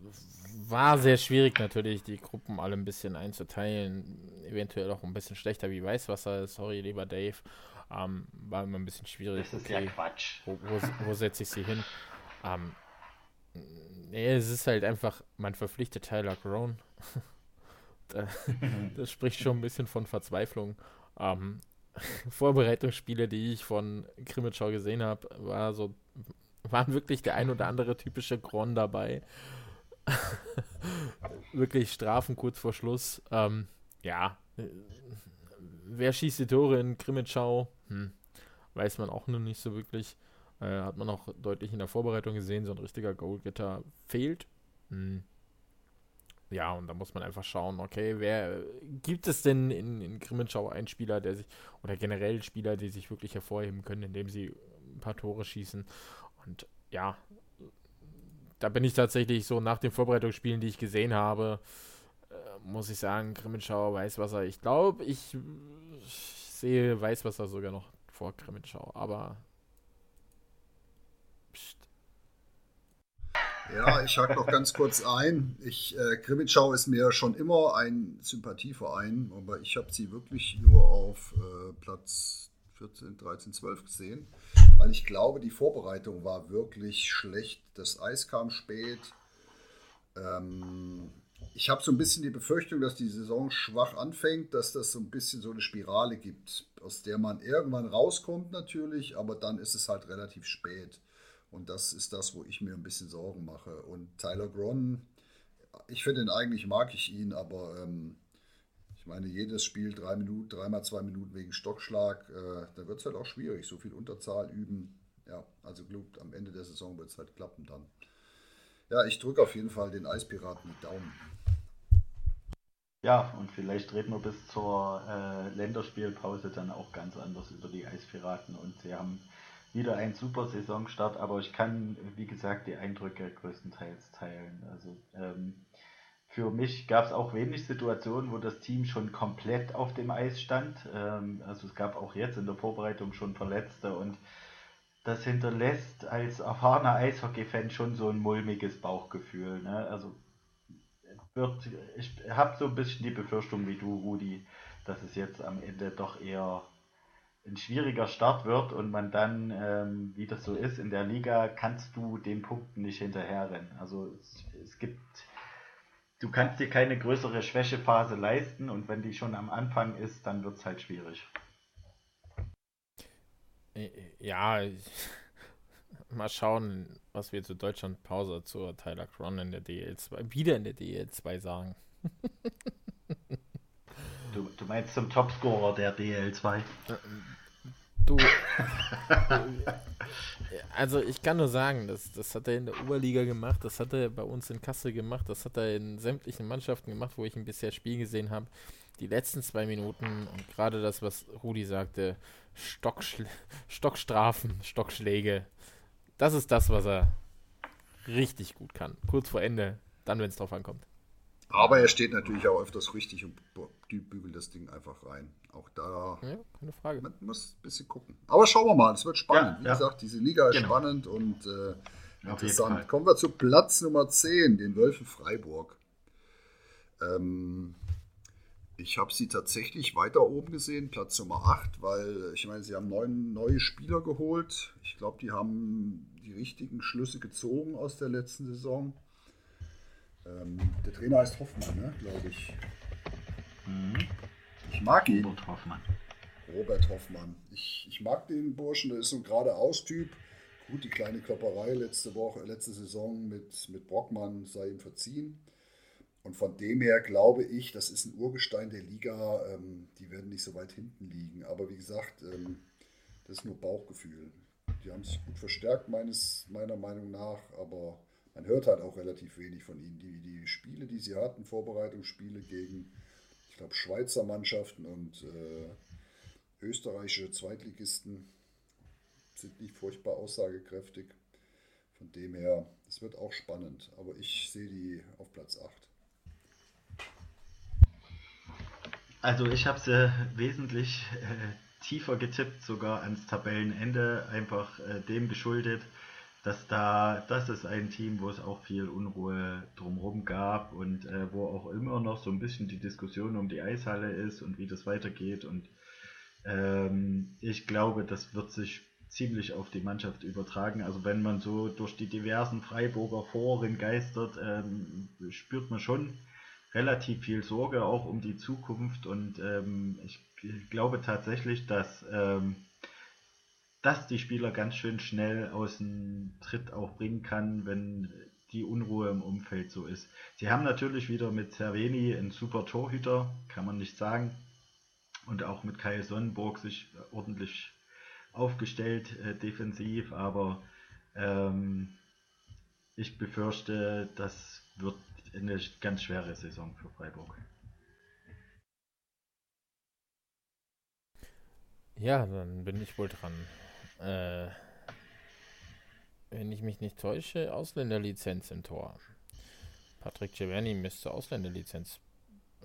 war sehr schwierig natürlich, die Gruppen alle ein bisschen einzuteilen. Eventuell auch ein bisschen schlechter wie Weißwasser. Sorry, lieber Dave. Ähm, war immer ein bisschen schwierig. Das ist okay, ja Quatsch. Wo, wo, wo setze ich sie hin? Ähm, nee, es ist halt einfach, man verpflichtet Tyler Grown. <laughs> das spricht schon ein bisschen von Verzweiflung. Ähm, <laughs> Vorbereitungsspiele, die ich von Krimitschau gesehen habe, war so, waren wirklich der ein oder andere typische Gron dabei. <laughs> wirklich Strafen kurz vor Schluss. Ähm, ja, wer schießt die Tore in Krimitschau? Hm, weiß man auch noch nicht so wirklich. Äh, hat man auch deutlich in der Vorbereitung gesehen, so ein richtiger Goalgetter fehlt. Hm. Ja, und da muss man einfach schauen, okay, wer gibt es denn in, in Grimmenschau einen Spieler, der sich, oder generell Spieler, die sich wirklich hervorheben können, indem sie ein paar Tore schießen. Und ja, da bin ich tatsächlich so nach den Vorbereitungsspielen, die ich gesehen habe, äh, muss ich sagen, Grimmenschau, Weißwasser. Ich glaube, ich, ich sehe Weißwasser sogar noch vor Grimmenschau, aber Ja, ich hake noch ganz kurz ein. Ich, äh, Krimitschau ist mir schon immer ein Sympathieverein, aber ich habe sie wirklich nur auf äh, Platz 14, 13, 12 gesehen, weil ich glaube, die Vorbereitung war wirklich schlecht. Das Eis kam spät. Ähm, ich habe so ein bisschen die Befürchtung, dass die Saison schwach anfängt, dass das so ein bisschen so eine Spirale gibt, aus der man irgendwann rauskommt natürlich, aber dann ist es halt relativ spät. Und das ist das, wo ich mir ein bisschen Sorgen mache. Und Tyler Gron, ich finde ihn eigentlich, mag ich ihn, aber ähm, meine, jedes Spiel drei Minuten, dreimal zwei Minuten wegen Stockschlag, äh, da wird es halt auch schwierig. So viel Unterzahl üben. Ja, also glaubt, am Ende der Saison wird es halt klappen dann. Ja, ich drücke auf jeden Fall den Eispiraten die Daumen. Ja, und vielleicht reden wir bis zur äh, Länderspielpause dann auch ganz anders über die Eispiraten und sie haben wieder einen super Saisonstart, aber ich kann, wie gesagt, die Eindrücke größtenteils teilen. Also ähm, für mich gab es auch wenig Situationen, wo das Team schon komplett auf dem Eis stand. Ähm, also es gab auch jetzt in der Vorbereitung schon Verletzte und das hinterlässt als erfahrener Eishockey-Fan schon so ein mulmiges Bauchgefühl. Ne? Also wird, ich habe so ein bisschen die Befürchtung wie du, Rudi, dass es jetzt am Ende doch eher ein schwieriger Start wird und man dann, ähm, wie das so ist, in der Liga kannst du den Punkten nicht hinterherrennen. Also es, es gibt, du kannst dir keine größere Schwächephase leisten und wenn die schon am Anfang ist, dann wird es halt schwierig. Ja, <laughs> mal schauen, was wir zu Deutschland Pause zur Tyler Cron in der DL2, wieder in der DL2 sagen. Du, du meinst zum Topscorer der DL2? Du. <laughs> also ich kann nur sagen, das, das hat er in der Oberliga gemacht, das hat er bei uns in Kassel gemacht, das hat er in sämtlichen Mannschaften gemacht, wo ich ihn bisher Spiel gesehen habe. Die letzten zwei Minuten und gerade das, was Rudi sagte, Stockschl Stockstrafen, Stockschläge, das ist das, was er richtig gut kann. Kurz vor Ende, dann, wenn es drauf ankommt. Aber er steht natürlich auch öfters richtig und bügelt das Ding einfach rein. Auch da. Ja, keine Frage. Man muss ein bisschen gucken. Aber schauen wir mal, es wird spannend. Ja, Wie ja. gesagt, diese Liga ist Genau. spannend und äh, interessant. Kommen wir zu Platz Nummer 10, den Wölfen Freiburg. Ähm, ich habe sie tatsächlich weiter oben gesehen, Platz Nummer 8, weil ich meine, sie haben neun neue Spieler geholt. Ich glaube, die haben die richtigen Schlüsse gezogen aus der letzten Saison. Ähm, der Trainer heißt Hoffmann, ne, glaube ich. Mhm. Ich mag ihn. Robert Hoffmann. Robert Hoffmann. Ich, ich mag den Burschen, der ist so ein geradeaus-Typ. Gut, die kleine Klopperei letzte Woche, letzte Saison mit, mit Brockmann sei ihm verziehen. Und von dem her glaube ich, das ist ein Urgestein der Liga. Ähm, die werden nicht so weit hinten liegen. Aber wie gesagt, ähm, das ist nur Bauchgefühl. Die haben sich gut verstärkt, meines, meiner Meinung nach. Aber man hört halt auch relativ wenig von ihnen. Die, die Spiele, die sie hatten, Vorbereitungsspiele gegen, ich glaube, Schweizer Mannschaften und äh, österreichische Zweitligisten sind nicht furchtbar aussagekräftig. Von dem her, es wird auch spannend, aber ich sehe die auf Platz 8. Also ich habe sie wesentlich äh, tiefer getippt, sogar ans Tabellenende, einfach äh, dem geschuldet, dass da, das ist ein Team, wo es auch viel Unruhe drumherum gab und äh, wo auch immer noch so ein bisschen die Diskussion um die Eishalle ist und wie das weitergeht und ähm, ich glaube, das wird sich ziemlich auf die Mannschaft übertragen. Also wenn man so durch die diversen Freiburger Foren geistert, ähm, spürt man schon relativ viel Sorge auch um die Zukunft und ähm, ich glaube tatsächlich, dass, ähm, dass die Spieler ganz schön schnell aus dem Tritt auch bringen kann, wenn die Unruhe im Umfeld so ist. Sie haben natürlich wieder mit Cerveni einen super Torhüter, kann man nicht sagen, und auch mit Kai Sonnenburg sich ordentlich aufgestellt äh, defensiv, aber ähm, ich befürchte, das wird eine ganz schwere Saison für Freiburg. Ja, dann bin ich wohl dran. Äh, wenn ich mich nicht täusche, Ausländerlizenz im Tor. Patrick Giovanni müsste Ausländerlizenz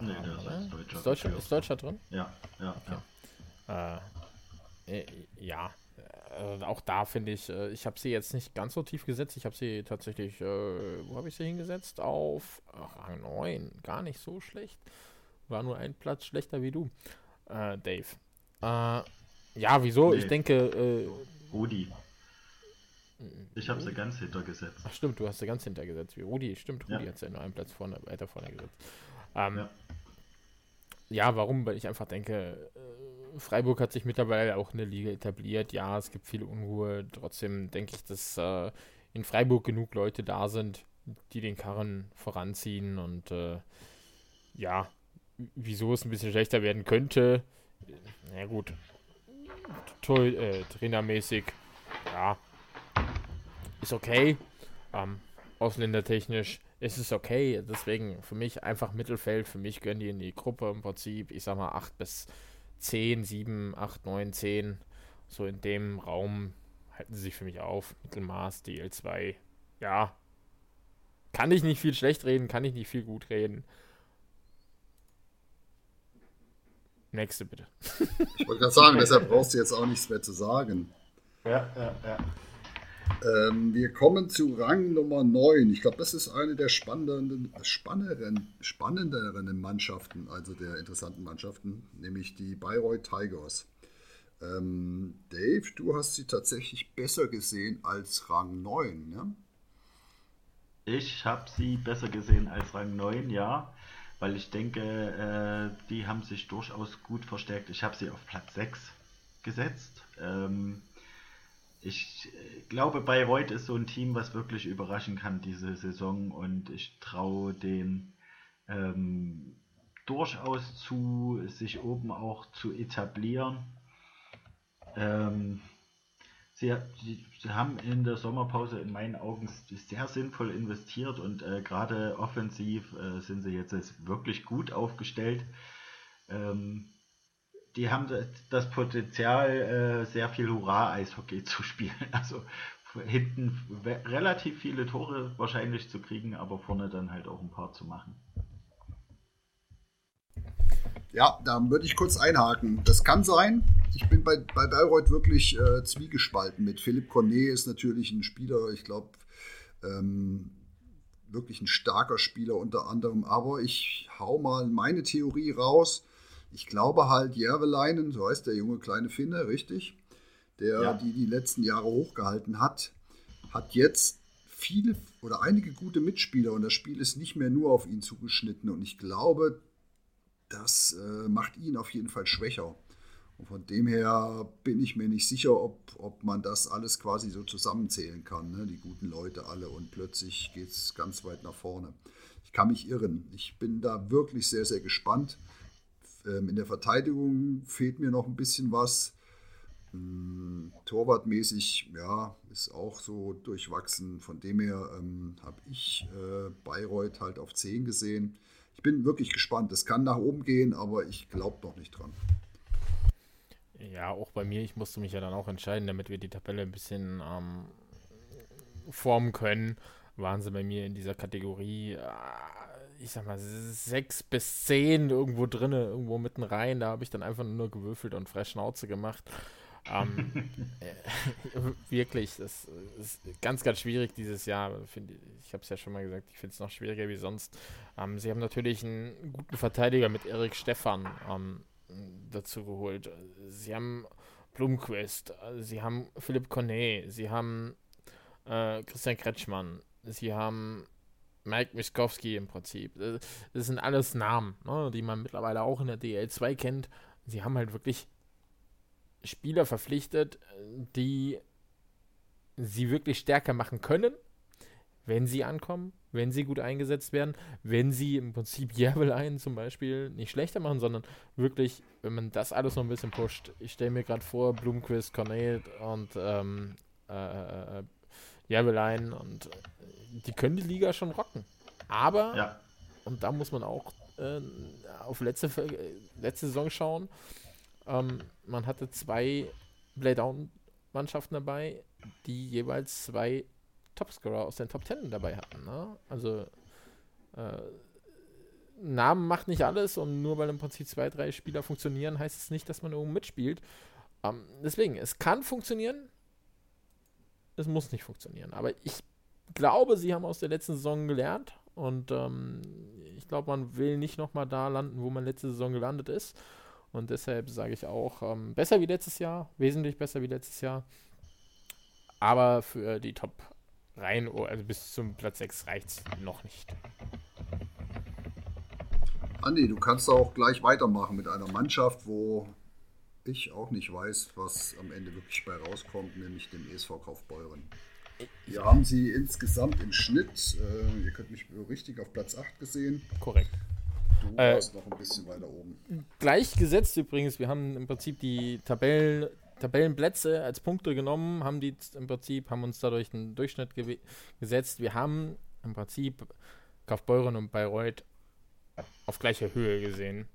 Nee, haben, der ist oder? als Deutscher Ist Deutscher, ist Deutscher drin? Ja, ja, Okay. ja. Äh, äh, ja, äh, auch da finde ich, äh, ich habe sie jetzt nicht ganz so tief gesetzt. Ich habe sie tatsächlich, äh, wo habe ich sie hingesetzt? Auf Rang 9. Gar nicht so schlecht. War nur ein Platz schlechter wie du, äh, Dave. Äh, ja, wieso? Nee. Ich denke, äh, Rudi. Ich habe sie ganz hintergesetzt. Ach stimmt, du hast sie ganz hintergesetzt. Wie Rudi, stimmt, Rudi Ja. hat sie ja nur einen Platz vorne, weiter vorne gesetzt. Ähm, Ja. ja. warum? Weil ich einfach denke, äh, Freiburg hat sich mittlerweile auch in der Liga etabliert. Ja, es gibt viel Unruhe. Trotzdem denke ich, dass äh, in Freiburg genug Leute da sind, die den Karren voranziehen. Und äh, ja, wieso es ein bisschen schlechter werden könnte, na ja, gut, äh, trainermäßig, ja, ist okay. Ähm, ausländertechnisch es ist okay. Deswegen für mich einfach Mittelfeld. Für mich gönnen die in die Gruppe im Prinzip, ich sag mal, 8 bis 10, 7, 8, 9, 10. So in dem Raum halten sie sich für mich auf. Mittelmaß, DL2. Ja. Kann ich nicht viel schlecht reden, kann ich nicht viel gut reden. Nächste bitte. Ich wollte gerade sagen, deshalb brauchst du jetzt auch nichts mehr zu sagen. Ja, ja, ja. Ähm, wir kommen zu Rang Nummer 9. Ich glaube, das ist eine der spannenden, spannenderen, spannenderen Mannschaften, also der interessanten Mannschaften, nämlich die Bayreuth Tigers. Ähm, Dave, du hast sie tatsächlich besser gesehen als Rang 9, ne? Ich habe sie besser gesehen als Rang 9, ja weil ich denke, äh, die haben sich durchaus gut verstärkt. Ich habe sie auf Platz 6 gesetzt. Ähm, ich glaube, Bayreuth ist so ein Team, was wirklich überraschen kann diese Saison und ich traue den ähm, durchaus zu, sich oben auch zu etablieren. Ähm, Sie, sie, sie, haben in der Sommerpause in meinen Augen sehr sinnvoll investiert und äh, gerade offensiv äh, sind sie jetzt wirklich gut aufgestellt. Ähm, die haben das Potenzial, äh, sehr viel Hurra-Eishockey zu spielen. <laughs> Also hinten relativ viele Tore wahrscheinlich zu kriegen, aber vorne dann halt auch ein paar zu machen. Ja, da würde ich kurz einhaken. Das kann sein. Ich bin bei, bei Bayreuth wirklich äh, zwiegespalten mit. Philipp Cornet ist natürlich ein Spieler, ich glaube, ähm, wirklich ein starker Spieler unter anderem. Aber ich hau mal meine Theorie raus. Ich glaube halt, Järveleinen, so heißt der junge kleine Finne, richtig, der ja. die die letzten Jahre hochgehalten hat, hat jetzt viele oder einige gute Mitspieler und das Spiel ist nicht mehr nur auf ihn zugeschnitten. Und ich glaube, das äh, macht ihn auf jeden Fall schwächer. Und von dem her bin ich mir nicht sicher, ob, ob man das alles quasi so zusammenzählen kann, ne? die guten Leute alle, und plötzlich geht es ganz weit nach vorne. Ich kann mich irren. Ich bin da wirklich sehr, sehr gespannt. Ähm, in der Verteidigung fehlt mir noch ein bisschen was. Ähm, Torwartmäßig, ja, ist auch so durchwachsen. Von dem her ähm, habe ich äh, Bayreuth halt auf 10 gesehen ich bin wirklich gespannt. Es kann nach oben gehen, aber ich glaube noch nicht dran. Ja, auch bei mir, ich musste mich ja dann auch entscheiden, damit wir die Tabelle ein bisschen ähm, formen können, waren sie bei mir in dieser Kategorie, äh, ich sag mal, 6 bis 10 irgendwo drin, irgendwo mitten rein. Da habe ich dann einfach nur gewürfelt und fresh Schnauze gemacht. Ähm, <laughs> äh, <laughs> wirklich, das ist ganz, ganz schwierig dieses Jahr. Find, ich habe es ja schon mal gesagt, ich finde es noch schwieriger wie sonst. Ähm, sie haben natürlich einen guten Verteidiger mit Erik Stefan ähm, dazu geholt. Sie haben Blumquist, sie haben Philipp Cornet, sie haben äh, Christian Kretschmann, sie haben Mike Miskowski im Prinzip. Das sind alles Namen, ne, die man mittlerweile auch in der DL2 kennt. Sie haben halt wirklich Spieler verpflichtet, die sie wirklich stärker machen können, wenn sie ankommen, wenn sie gut eingesetzt werden, wenn sie im Prinzip Järbelein zum Beispiel nicht schlechter machen, sondern wirklich, wenn man das alles noch ein bisschen pusht. Ich stelle mir gerade vor, Blumquist, Cornet und ähm, äh, Järbelein und die können die Liga schon rocken. Aber, ja. und da muss man auch äh, auf letzte, letzte Saison schauen, ähm, man hatte zwei Playdown-Mannschaften dabei, die jeweils zwei Topscorer aus den Top Ten dabei hatten. Ne? Also äh, Namen macht nicht alles und nur weil im Prinzip zwei, drei Spieler funktionieren, heißt es nicht, dass man irgendwo mitspielt. Ähm, deswegen, es kann funktionieren, es muss nicht funktionieren. Aber ich glaube, sie haben aus der letzten Saison gelernt und ähm, ich glaube, man will nicht nochmal da landen, wo man letzte Saison gelandet ist. Und deshalb sage ich auch, ähm, besser wie letztes Jahr, wesentlich besser wie letztes Jahr. Aber für die Top rein, oh, also bis zum Platz 6 reicht es noch nicht. Andi, du kannst auch gleich weitermachen mit einer Mannschaft, wo ich auch nicht weiß, was am Ende wirklich bei rauskommt, nämlich dem ESV Kaufbeuren. Wir haben sie insgesamt im Schnitt, äh, ihr könnt mich richtig auf Platz 8 gesehen. Korrekt. Du äh, warst noch ein bisschen weiter oben. Gleichgesetzt übrigens, wir haben im Prinzip die Tabellen, Tabellenplätze als Punkte genommen, haben die im Prinzip, haben uns dadurch einen Durchschnitt gesetzt. Wir haben im Prinzip Kaufbeuren und Bayreuth auf gleicher Höhe gesehen.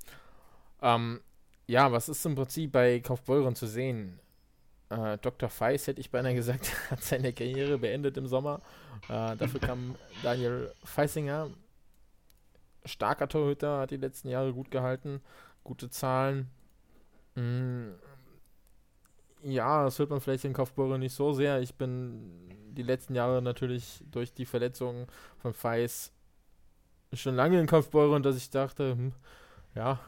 Ähm, ja, was ist im Prinzip bei Kaufbeuren zu sehen? Äh, Dr. Feiss, hätte ich beinahe gesagt, <laughs> hat seine Karriere beendet im Sommer. Äh, dafür kam Daniel Feissinger. Starker Torhüter, hat die letzten Jahre gut gehalten, gute Zahlen. Mm, ja, das hört man vielleicht in Kaufbeuren nicht so sehr. Ich bin die letzten Jahre natürlich durch die Verletzungen von Feiss schon lange in Kaufbeuren, dass ich dachte, hm, ja,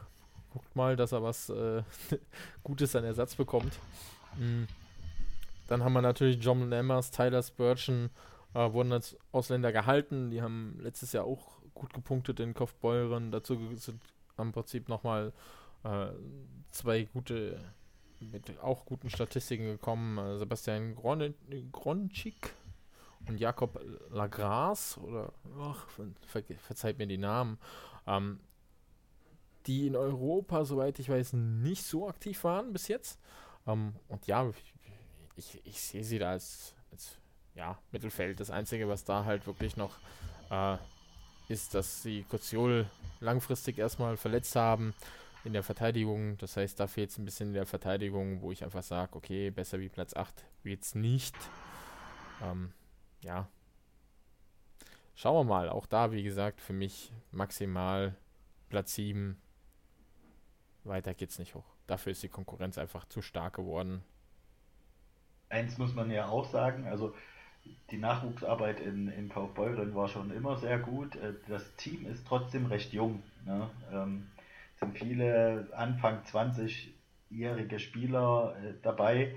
guckt mal, dass er was äh, <laughs> Gutes an Ersatz bekommt. Mhm. Dann haben wir natürlich John Lammers, Tyler Spurgeon, äh, wurden als Ausländer gehalten. Die haben letztes Jahr auch gut gepunktet in Kaufbeuren. Dazu sind im Prinzip nochmal äh, zwei gute, mit auch guten Statistiken gekommen. Äh, Sebastian Gron Gronchik und Jakob Lagras, oder ach, ver verzeiht mir die Namen. Ähm, die in Europa, soweit ich weiß, nicht so aktiv waren bis jetzt. Ähm, und ja, ich, ich sehe sie da als, als ja, Mittelfeld. Das Einzige, was da halt wirklich noch äh, ist, dass sie Koziol langfristig erstmal verletzt haben in der Verteidigung. Das heißt, da fehlt es ein bisschen in der Verteidigung, wo ich einfach sage, okay, besser wie Platz 8 wird es nicht. Ähm, ja. Schauen wir mal. Auch da, wie gesagt, für mich maximal Platz 7 weiter geht's nicht hoch. Dafür ist die Konkurrenz einfach zu stark geworden. Eins muss man ja auch sagen, also die Nachwuchsarbeit in, in Kaufbeuren war schon immer sehr gut. Äh, das Team ist trotzdem recht jung. Ne? Ähm, sind viele Anfang 20-jährige Spieler äh, dabei.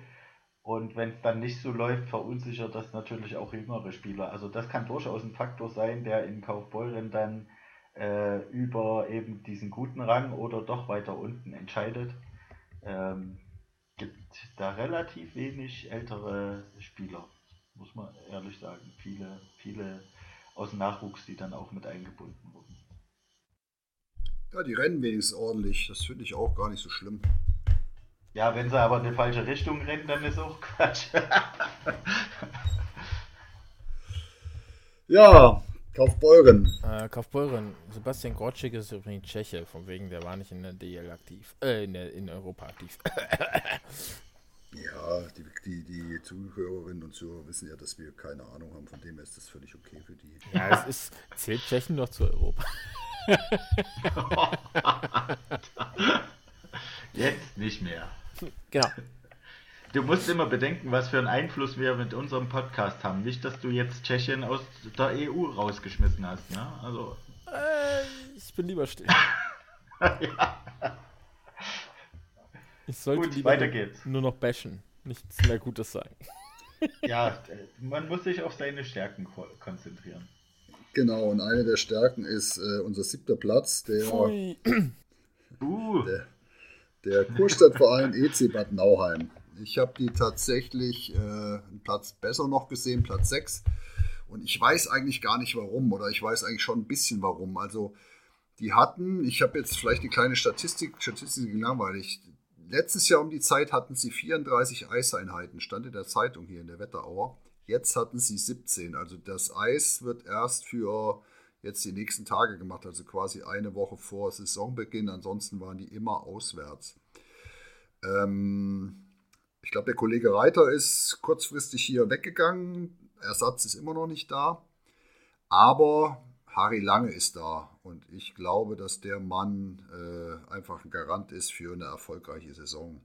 Und wenn es dann nicht so läuft, verunsichert das natürlich auch jüngere Spieler. Also das kann durchaus ein Faktor sein, der in Kaufbeuren dann äh, über eben diesen guten Rang oder doch weiter unten entscheidet. Ähm, gibt da relativ wenig ältere Spieler, muss man ehrlich sagen. Viele, viele aus dem Nachwuchs, die dann auch mit eingebunden wurden. Ja, die rennen wenigstens ordentlich. Das finde ich auch gar nicht so schlimm. Ja, wenn sie aber in die falsche Richtung rennen, dann ist auch Quatsch. <laughs> ja, Kaufbeuren. Äh, Kaufbeuren. Sebastian Grotschik ist übrigens Tscheche, von wegen, der war nicht in der DL aktiv. Äh, in, der, in Europa aktiv. <laughs> ja, die, die, die Zuhörerinnen und Zuhörer wissen ja, dass wir keine Ahnung haben, von dem her ist das völlig okay für die. Ja, es ist, zählt Tschechen noch zu Europa. <laughs> Jetzt nicht mehr. Genau. Du musst immer bedenken, was für einen Einfluss wir mit unserem Podcast haben. Nicht, dass du jetzt Tschechien aus der EU rausgeschmissen hast, ne? Also. Äh, ich bin lieber still. <laughs> <laughs> ja. Ich sollte Gut, weiter geht's. nur noch bashen, nichts mehr Gutes sagen. <laughs> ja, man muss sich auf seine Stärken konzentrieren. Genau, und eine der Stärken ist äh, unser siebter Platz, der, uh. der, der Kurstadtverein <laughs> EC Bad Nauheim. Ich habe die tatsächlich äh, einen Platz besser noch gesehen, Platz 6. Und ich weiß eigentlich gar nicht warum, oder ich weiß eigentlich schon ein bisschen warum. Also, die hatten, ich habe jetzt vielleicht eine kleine Statistik, Statistik langweilig. Letztes Jahr um die Zeit hatten sie 34 Eiseinheiten, stand in der Zeitung hier in der Wetterauer. Jetzt hatten sie 17. Also das Eis wird erst für jetzt die nächsten Tage gemacht, also quasi eine Woche vor Saisonbeginn. Ansonsten waren die immer auswärts. Ähm, ich glaube, der Kollege Reiter ist kurzfristig hier weggegangen. Ersatz ist immer noch nicht da. Aber Harry Lange ist da. Und ich glaube, dass der Mann äh, einfach ein Garant ist für eine erfolgreiche Saison.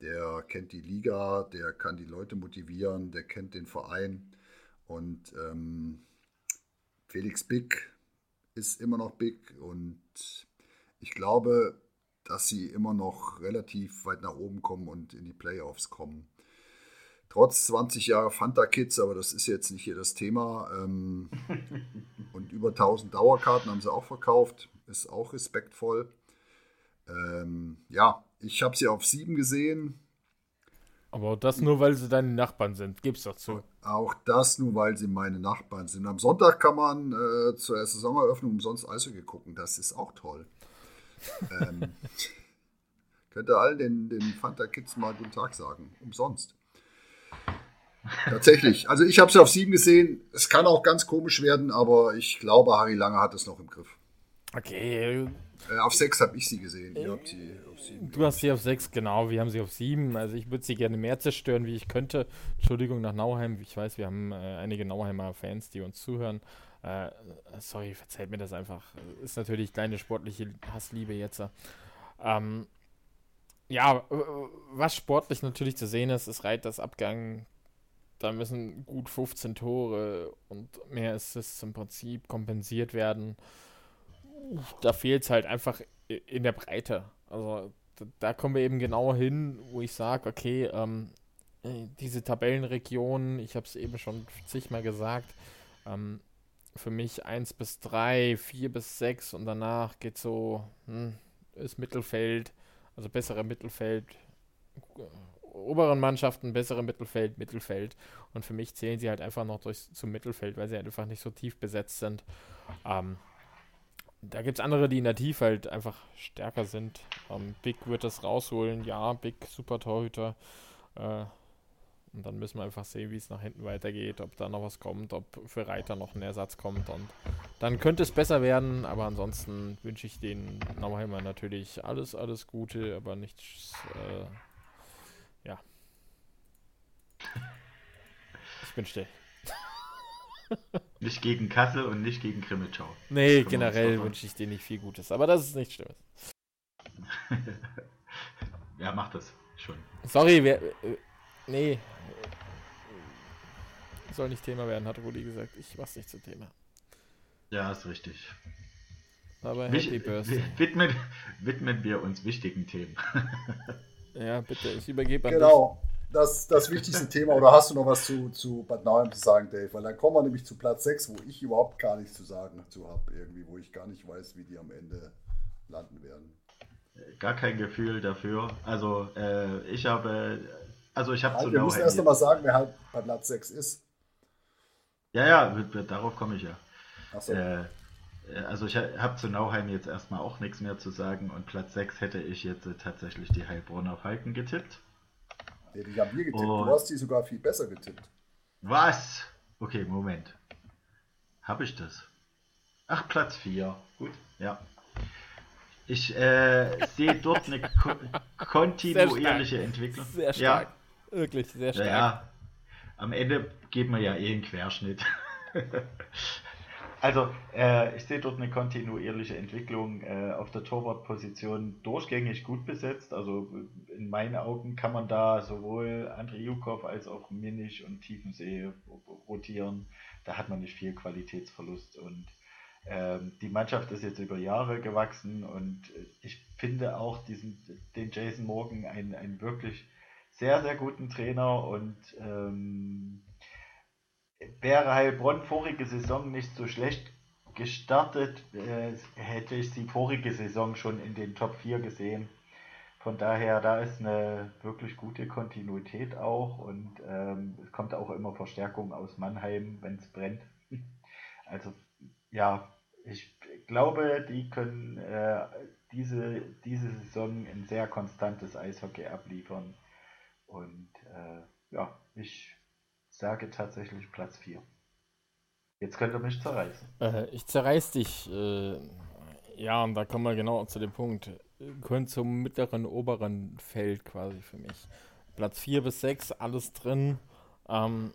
Der kennt die Liga, der kann die Leute motivieren, der kennt den Verein. Und ähm, Felix Big ist immer noch big. Und ich glaube, dass sie immer noch relativ weit nach oben kommen und in die Playoffs kommen. Trotz 20 Jahre Fanta Kids, aber das ist jetzt nicht hier das Thema. Ähm, <laughs> und über 1000 Dauerkarten haben sie auch verkauft, ist auch respektvoll. Ähm, ja, ich habe sie auf 7 gesehen. Aber das nur, weil sie deine Nachbarn sind, gib's doch zu. Auch das nur, weil sie meine Nachbarn sind. Am Sonntag kann man äh, zur Saisoneröffnung umsonst Eishockey gucken. Das ist auch toll ähm, <laughs> könnt ihr allen den, den Fanta Kids mal guten Tag sagen. Umsonst. Tatsächlich. Also ich habe sie auf sieben gesehen. Es kann auch ganz komisch werden, aber ich glaube, Harry Lange hat es noch im Griff. Okay. Äh, auf sechs habe ich sie gesehen. Ihr habt sie auf sieben. Du hast sie auf sechs, genau. Wir haben sie auf sieben. Also ich würde sie gerne mehr zerstören, wie ich könnte. Entschuldigung nach Nauheim. Ich weiß, wir haben äh, einige Nauheimer Fans, die uns zuhören. Äh, sorry, verzeiht mir das einfach. Ist natürlich kleine sportliche Hassliebe jetzt. Ähm, ja, was sportlich natürlich zu sehen ist, ist Reiters Abgang. Da müssen gut 15 Tore und mehr Assists im Prinzip kompensiert werden. Da fehlt es halt einfach in der Breite. Also da kommen wir eben genau hin, wo ich sage, okay, ähm, äh, diese Tabellenregion, ich habe es eben schon zigmal gesagt, ähm, für mich 1 bis 3, 4 bis 6 und danach geht so, hm, ist Mittelfeld, also bessere Mittelfeld, oberen Mannschaften, bessere Mittelfeld, Mittelfeld. Und für mich zählen sie halt einfach noch durch, zum Mittelfeld, weil sie halt einfach nicht so tief besetzt sind. Ähm, da gibt es andere, die in der Tiefe halt einfach stärker sind. Ähm, Big wird das rausholen, ja, Big super Torhüter. Äh, und dann müssen wir einfach sehen, wie es nach hinten weitergeht, ob da noch was kommt, ob für Reiter noch ein Ersatz kommt. Und dann könnte es besser werden, aber ansonsten wünsche ich den Nauheimer natürlich alles, alles Gute, aber nichts, äh, Ich bin still. nicht gegen Kassel und nicht gegen Krimitschau. Nee, generell wünsche ich dir nicht viel Gutes, aber das ist nichts Schlimmes. <laughs> ja, macht das schon. Sorry, wer. Äh, nee, soll nicht Thema werden, hat Rudi gesagt. Ich mach's nicht zum Thema. Ja, ist richtig. Aber Happy Birthday. Widmen, widmen wir uns wichtigen Themen. <laughs> ja, bitte, ich übergebe an Genau, das, das wichtigste Thema. Oder hast du noch was zu, zu Bad Nauheim zu sagen, Dave? Weil dann kommen wir nämlich zu Platz 6, wo ich überhaupt gar nichts zu sagen zu habe. Irgendwie, wo ich gar nicht weiß, wie die am Ende landen werden. Gar kein Gefühl dafür. Also, äh, ich habe. Also, ich habe halt, zu Wir müssen erst einmal sagen, wer halt bei Platz 6 ist. Ja, ja, darauf komme ich ja. So. Äh, äh, also ich habe zu Nauheim jetzt erstmal auch nichts mehr zu sagen und Platz 6 hätte ich jetzt tatsächlich die Heilbronner Falken getippt. Nee, die haben wir getippt. Und du hast die sogar viel besser getippt. Was? Okay, Moment. Habe ich das? Ach, Platz 4. Gut, ja. Ich äh, sehe dort eine ko kontinuierliche sehr Entwicklung. Sehr stark. Ja. Wirklich sehr stark. Ja, am Ende geht man ja eh einen Querschnitt. <laughs> also, äh, ich sehe dort eine kontinuierliche Entwicklung äh, auf der Torwartposition durchgängig gut besetzt. Also in meinen Augen kann man da sowohl Andrei Jukov als auch Minich und Tiefensee rotieren. Da hat man nicht viel Qualitätsverlust und ähm, die Mannschaft ist jetzt über Jahre gewachsen und ich finde auch diesen, den Jason Morgan ein, ein wirklich sehr, sehr guten Trainer und ähm, wäre Heilbronn vorige Saison nicht so schlecht gestartet, äh, hätte ich sie vorige Saison schon in den Top 4 gesehen. Von daher, da ist eine wirklich gute Kontinuität auch und ähm, es kommt auch immer Verstärkung aus Mannheim, wenn es brennt. <laughs> Also ja, ich glaube, die können äh, diese, diese Saison ein sehr konstantes Eishockey abliefern. Und äh, ja, ich sage tatsächlich Platz 4. Jetzt könnt ihr mich zerreißen. Äh, ich zerreiß dich. Äh, ja, und da kommen wir genau zu dem Punkt. Gehören zum mittleren, oberen Feld quasi für mich. Platz 4 bis 6, alles drin. Ähm,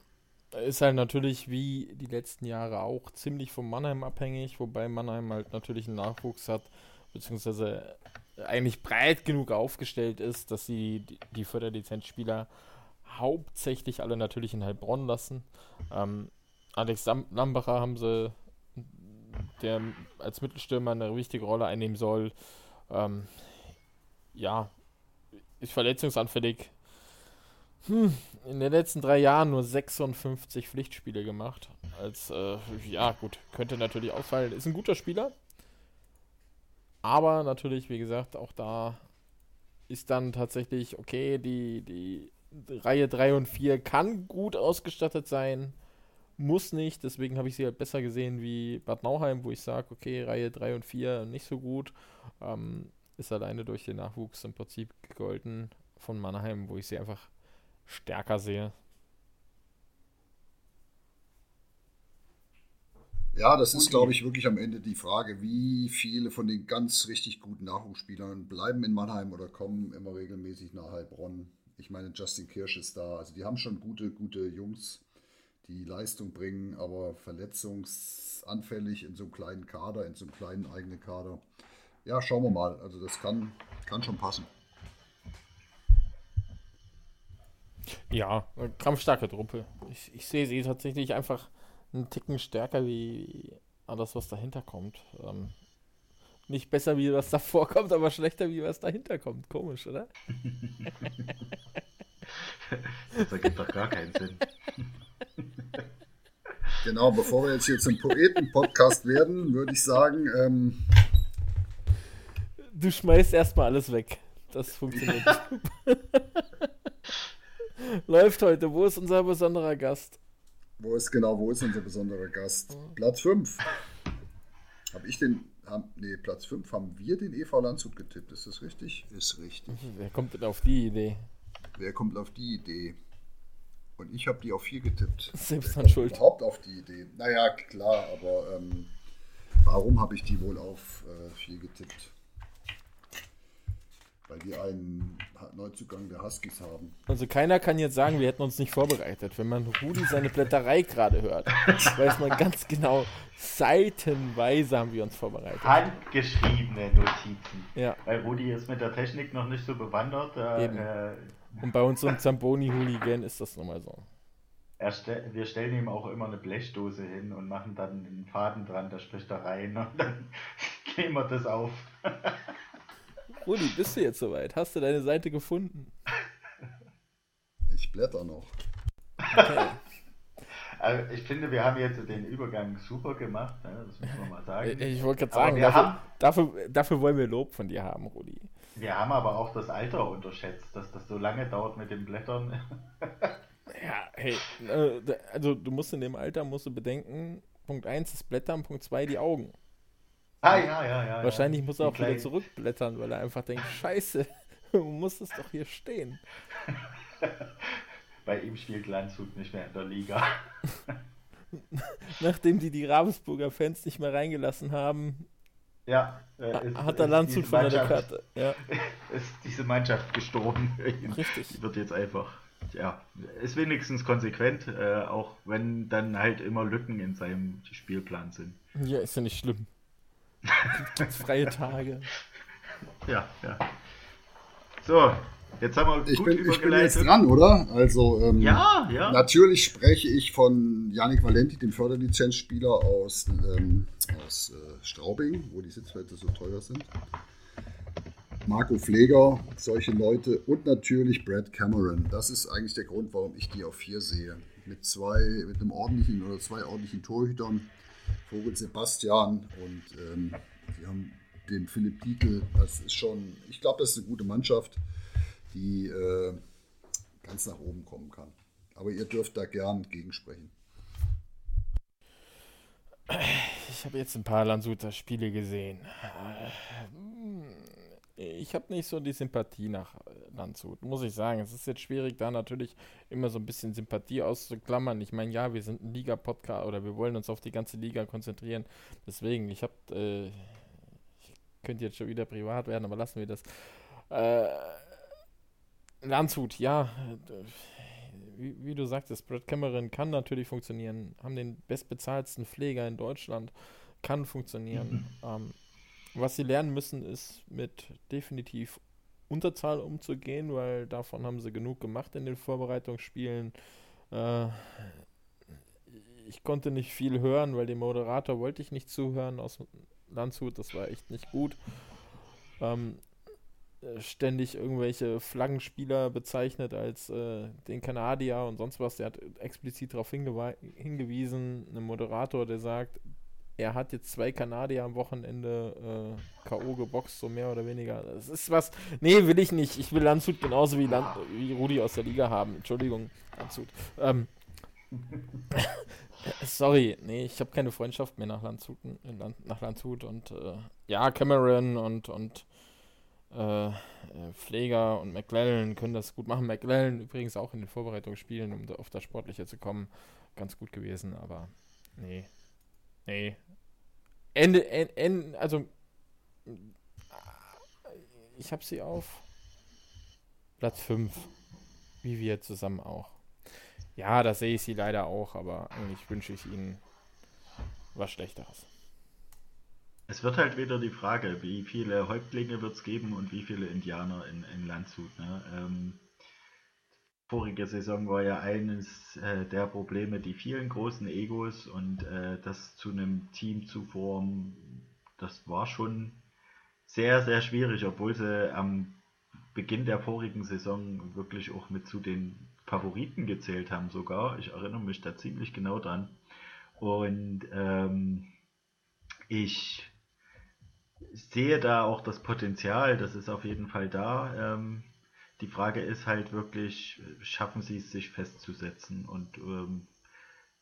ist halt natürlich wie die letzten Jahre auch ziemlich vom Mannheim abhängig, wobei Mannheim halt natürlich einen Nachwuchs hat, beziehungsweise eigentlich breit genug aufgestellt ist, dass sie die, die Förderlizenzspieler hauptsächlich alle natürlich in Heilbronn lassen. Ähm, Alex Lambacher haben sie, der als Mittelstürmer eine wichtige Rolle einnehmen soll. Ähm, ja, ist verletzungsanfällig. Hm, in den letzten drei Jahren nur 56 Pflichtspiele gemacht. Als, äh, ja, gut, könnte natürlich ausfallen. Ist ein guter Spieler, aber natürlich, wie gesagt, auch da ist dann tatsächlich, okay, die, die Reihe 3 und 4 kann gut ausgestattet sein, muss nicht. Deswegen habe ich sie halt besser gesehen wie Bad Nauheim, wo ich sage, okay, Reihe 3 und 4 nicht so gut. Ähm, ist alleine durch den Nachwuchs im Prinzip gegolten von Mannheim, wo ich sie einfach stärker sehe. Ja, das ist, glaube ich, wirklich am Ende die Frage, wie viele von den ganz richtig guten Nachwuchsspielern bleiben in Mannheim oder kommen immer regelmäßig nach Heilbronn ich meine, Justin Kirsch ist da. Also die haben schon gute, gute Jungs, die Leistung bringen, aber verletzungsanfällig in so einem kleinen Kader, in so einem kleinen eigenen Kader. Ja, schauen wir mal. Also das kann, kann schon passen. Ja, kampfstarke Truppe. Ich, ich sehe sie tatsächlich einfach einen Ticken stärker wie alles, was dahinter kommt. Ähm, nicht besser, wie was davor kommt, aber schlechter, wie was dahinter kommt. Komisch, oder? <laughs> das ergibt doch gar keinen Sinn. <laughs> Genau, bevor wir jetzt hier zum Poeten-Podcast werden, würde ich sagen. Ähm, du schmeißt erstmal alles weg. Das funktioniert. <laughs> Läuft heute. Wo ist unser besonderer Gast? Wo ist genau, wo ist unser besonderer Gast? Oh. Platz 5. Habe ich den, haben, nee, Platz 5 haben wir den EV Landshut getippt. Ist das richtig? Ist richtig. Wer kommt denn auf die Idee? Wer kommt auf die Idee? Und ich habe die auf 4 getippt. <laughs> Selbst an Schuld. Überhaupt auf die Idee. Naja, klar, aber ähm, warum habe ich die wohl auf 4 äh, getippt? Weil die einen Neuzugang der Huskies haben. Also keiner kann jetzt sagen, wir hätten uns nicht vorbereitet. Wenn man Rudi seine Blätterei gerade hört, weiß man ganz genau, seitenweise haben wir uns vorbereitet. Handgeschriebene Notizen. Ja. Weil Rudi ist mit der Technik noch nicht so bewandert. Äh, Und bei unserem Zamboni-Hooligan ist das nun mal so. Ste wir stellen ihm auch immer eine Blechdose hin und machen dann einen Faden dran, da spricht er rein und dann <laughs> gehen wir das auf. <laughs> Rudi, bist du jetzt soweit? Hast du deine Seite gefunden? Ich blätter noch. Okay. Also ich finde, wir haben jetzt den Übergang super gemacht, ne? das muss man mal sagen. Ich wollte gerade sagen, dafür, haben, dafür, dafür, wollen wir Lob von dir haben, Rudi. Wir haben aber auch das Alter unterschätzt, dass das so lange dauert mit dem Blättern. <laughs> ja, hey, äh, also du musst in dem Alter musst du bedenken, Punkt 1 ist Blättern, Punkt 2 die Augen. Ah, ja, ja, ja. Wahrscheinlich ja. muss er auch wieder zurückblättern, weil er einfach denkt, scheiße, <laughs> du musst es doch hier stehen. <laughs> Bei ihm spielt Landshut nicht mehr in der Liga. <laughs> Nachdem die die Ravensburger Fans nicht mehr reingelassen haben, ja, äh, ist, hat der Landshut von der Karte. Ja. Ist diese Mannschaft gestorben. Richtig. Die wird jetzt einfach, ja, ist wenigstens konsequent, äh, auch wenn dann halt immer Lücken in seinem Spielplan sind. Ja, ist ja nicht schlimm. <laughs> Gibt freie Tage. Ja, ja. So, jetzt haben wir ich bin, ich bin jetzt dran, oder? Also, ähm, ja, ja. Natürlich spreche ich von Janik Valenti, dem Förderlizenzspieler aus, ähm, aus äh, Straubing, wo die Sitzplätze so teuer sind. Marco Pfleger, solche Leute und natürlich Brad Cameron. Das ist eigentlich der Grund, warum ich die auf vier sehe. Mit zwei, mit einem ordentlichen oder zwei ordentlichen Torhütern Vogel Sebastian und ähm, wir haben den Philipp Diekel. Das ist schon, ich glaube, das ist eine gute Mannschaft, die äh, ganz nach oben kommen kann. Aber ihr dürft da gern gegensprechen. Ich habe jetzt ein paar Landshuter Spiele gesehen. Ich habe nicht so die Sympathie nach Landshut, muss ich sagen. Es ist jetzt schwierig, da natürlich immer so ein bisschen Sympathie auszuklammern. Ich meine, ja, wir sind ein Liga-Podcast oder wir wollen uns auf die ganze Liga konzentrieren. Deswegen, ich habe, äh, ich könnte jetzt schon wieder privat werden, aber lassen wir das. Äh, Landshut, ja, wie, wie, du sagtest, Brad Cameron kann natürlich funktionieren, haben den bestbezahlten Pfleger in Deutschland, kann funktionieren. Mhm. Ähm, was sie lernen müssen, ist mit definitiv Unterzahl umzugehen, weil davon haben sie genug gemacht in den Vorbereitungsspielen. Äh, ich konnte nicht viel hören, weil dem Moderator wollte ich nicht zuhören aus Landshut. Das war echt nicht gut. Ähm, ständig irgendwelche Flaggenspieler bezeichnet als äh, den Kanadier und sonst was. Der hat explizit darauf hingewiesen, ein Moderator, der sagt, er hat jetzt zwei Kanadier am Wochenende äh, K.O. geboxt, so mehr oder weniger. Das ist was. Nee, will ich nicht. Ich will Landshut genauso wie, Land, wie Rudi aus der Liga haben. Entschuldigung, Landshut. Ähm, <laughs> sorry, nee, ich habe keine Freundschaft mehr nach Landshut, Land, nach Landshut und äh, ja, Cameron und, und äh, Pfleger und McLellan können das gut machen. McLellan übrigens auch in den Vorbereitungsspielen, um auf das Sportliche zu kommen, ganz gut gewesen, aber nee, Nee. Ende, Ende, also ich habe sie auf Platz 5. Wie wir zusammen auch. Ja, da sehe ich sie leider auch, aber eigentlich wünsche ich ihnen was Schlechteres. Es wird halt wieder die Frage, wie viele Häuptlinge wird es geben und wie viele Indianer in, in Landshut. Ne? Ähm, vorige Saison war ja eines äh, der Probleme die vielen großen Egos und äh, das zu einem Team zu formen, das war schon sehr, sehr schwierig, obwohl sie am Beginn der vorigen Saison wirklich auch mit zu den Favoriten gezählt haben sogar. Ich erinnere mich da ziemlich genau dran. Und ähm, ich sehe da auch das Potenzial, das ist auf jeden Fall da. Ähm, die Frage ist halt wirklich, schaffen sie es, sich festzusetzen? Und ähm,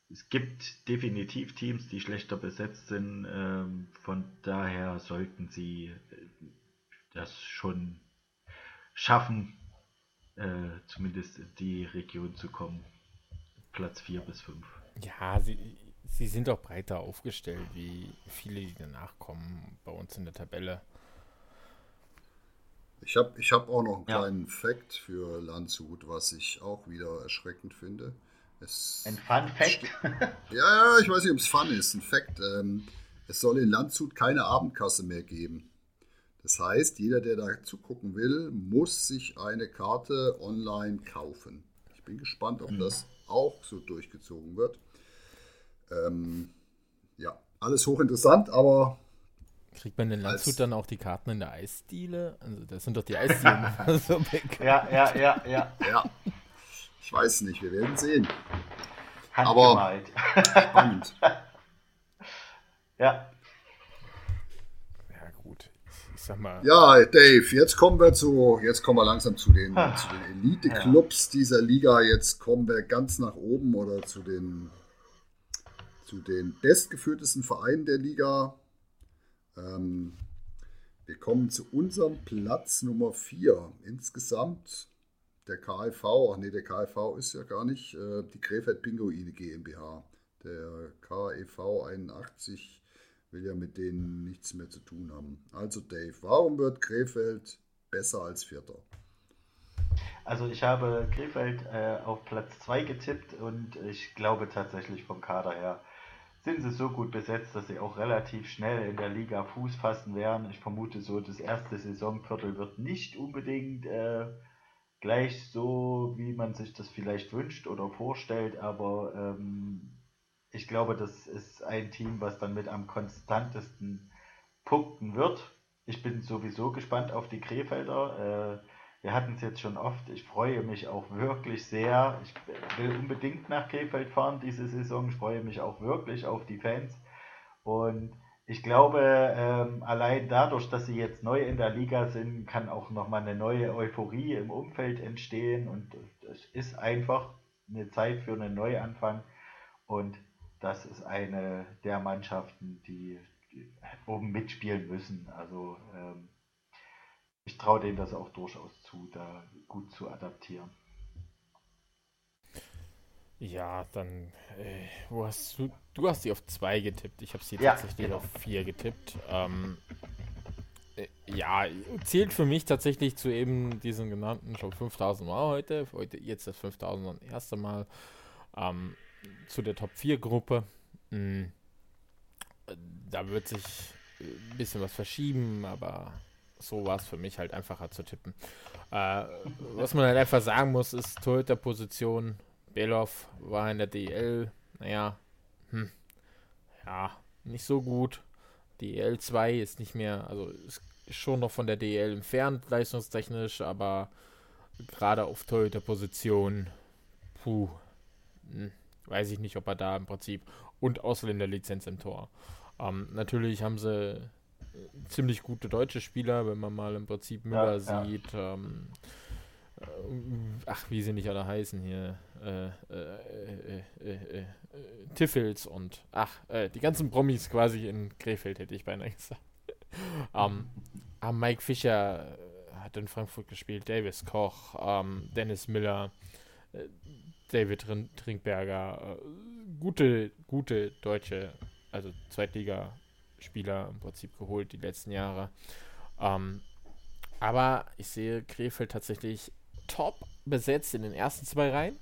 es gibt definitiv Teams, die schlechter besetzt sind. Ähm, von daher sollten sie äh, das schon schaffen, äh, zumindest in die Region zu kommen. Platz 4 bis 5. Ja, sie, sie sind auch breiter aufgestellt, wie viele, die danach kommen bei uns in der Tabelle. Ich habe ich hab auch noch einen ja. kleinen Fakt für Landshut, was ich auch wieder erschreckend finde. Es ein Fun Fact? <laughs> ja, ich weiß nicht, ob es Fun ist. Ein Fact. Ähm, es soll in Landshut keine Abendkasse mehr geben. Das heißt, jeder, der da zugucken will, muss sich eine Karte online kaufen. Ich bin gespannt, ob mhm. das auch so durchgezogen wird. Ähm, ja, alles hochinteressant, aber. Kriegt man in Landshut dann auch die Karten in der Eisdiele? Also, das sind doch die Eisdielen <laughs> so. Ja, ja, ja, ja. Ja. Ich weiß nicht, wir werden sehen. Aber spannend. <laughs> ja. Ja, gut. Ich sag mal. Ja, Dave, jetzt kommen wir zu, jetzt kommen wir langsam zu den, zu den Elite-Clubs ja. dieser Liga. Jetzt kommen wir ganz nach oben oder zu den, zu den bestgeführtesten Vereinen der Liga. Ähm, wir kommen zu unserem Platz Nummer 4. Insgesamt der KIV, ach nee, der KIV ist ja gar nicht äh, die Krefeld Pinguine GmbH. Der KEV 81 will ja mit denen nichts mehr zu tun haben. Also Dave, warum wird Krefeld besser als Vierter? Also ich habe Krefeld äh, auf Platz 2 getippt und ich glaube tatsächlich vom Kader her sind sie so gut besetzt, dass sie auch relativ schnell in der Liga Fuß fassen werden. Ich vermute so, das erste Saisonviertel wird nicht unbedingt äh, gleich so, wie man sich das vielleicht wünscht oder vorstellt, aber ähm, ich glaube, das ist ein Team, was dann mit am konstantesten punkten wird. Ich bin sowieso gespannt auf die Krefelder. Äh, wir hatten es jetzt schon oft. Ich freue mich auch wirklich sehr. Ich will unbedingt nach Krefeld fahren diese Saison. Ich freue mich auch wirklich auf die Fans. Und ich glaube, ähm, allein dadurch, dass sie jetzt neu in der Liga sind, kann auch nochmal eine neue Euphorie im Umfeld entstehen und es ist einfach eine Zeit für einen Neuanfang und das ist eine der Mannschaften, die, oben mitspielen müssen. Also ähm, ich traue denen das auch durchaus zu, da gut zu adaptieren. Ja, dann, äh, wo hast du, du hast sie auf 2 getippt. Ich habe sie ja, tatsächlich genau. auf 4 getippt. Ähm, äh, ja, zählt für mich tatsächlich zu eben diesen genannten schon 5000 Mal heute. heute jetzt das 5000 erste Mal ähm, zu der Top 4 Gruppe. Mhm. Da wird sich ein bisschen was verschieben, aber so war es für mich halt einfacher zu tippen. Äh, was man halt einfach sagen muss, ist Torhüter-Position Belov war in der DL, naja, hm, ja, nicht so gut. DL 2 ist nicht mehr, also ist schon noch von der DL entfernt, leistungstechnisch, aber gerade auf Torhüter-Position, puh, hm, weiß ich nicht, ob er da im Prinzip und Ausländerlizenz im Tor. Ähm, natürlich haben sie ziemlich gute deutsche Spieler, wenn man mal im Prinzip Müller ja, sieht. Ja. Ähm, äh, ach, wie sie nicht alle heißen hier, äh, äh, äh, Tiffels und, ach, die ganzen Promis quasi in Krefeld, hätte ich beinahe gesagt. <laughs> ähm, Mike Fischer hat in Frankfurt gespielt, Davis Koch, ähm, Dennis Miller, David Trinkberger, gute, gute deutsche also Zweitligaspieler im Prinzip geholt die letzten Jahre. Ähm, aber ich sehe Krefeld tatsächlich top besetzt in den ersten zwei Reihen.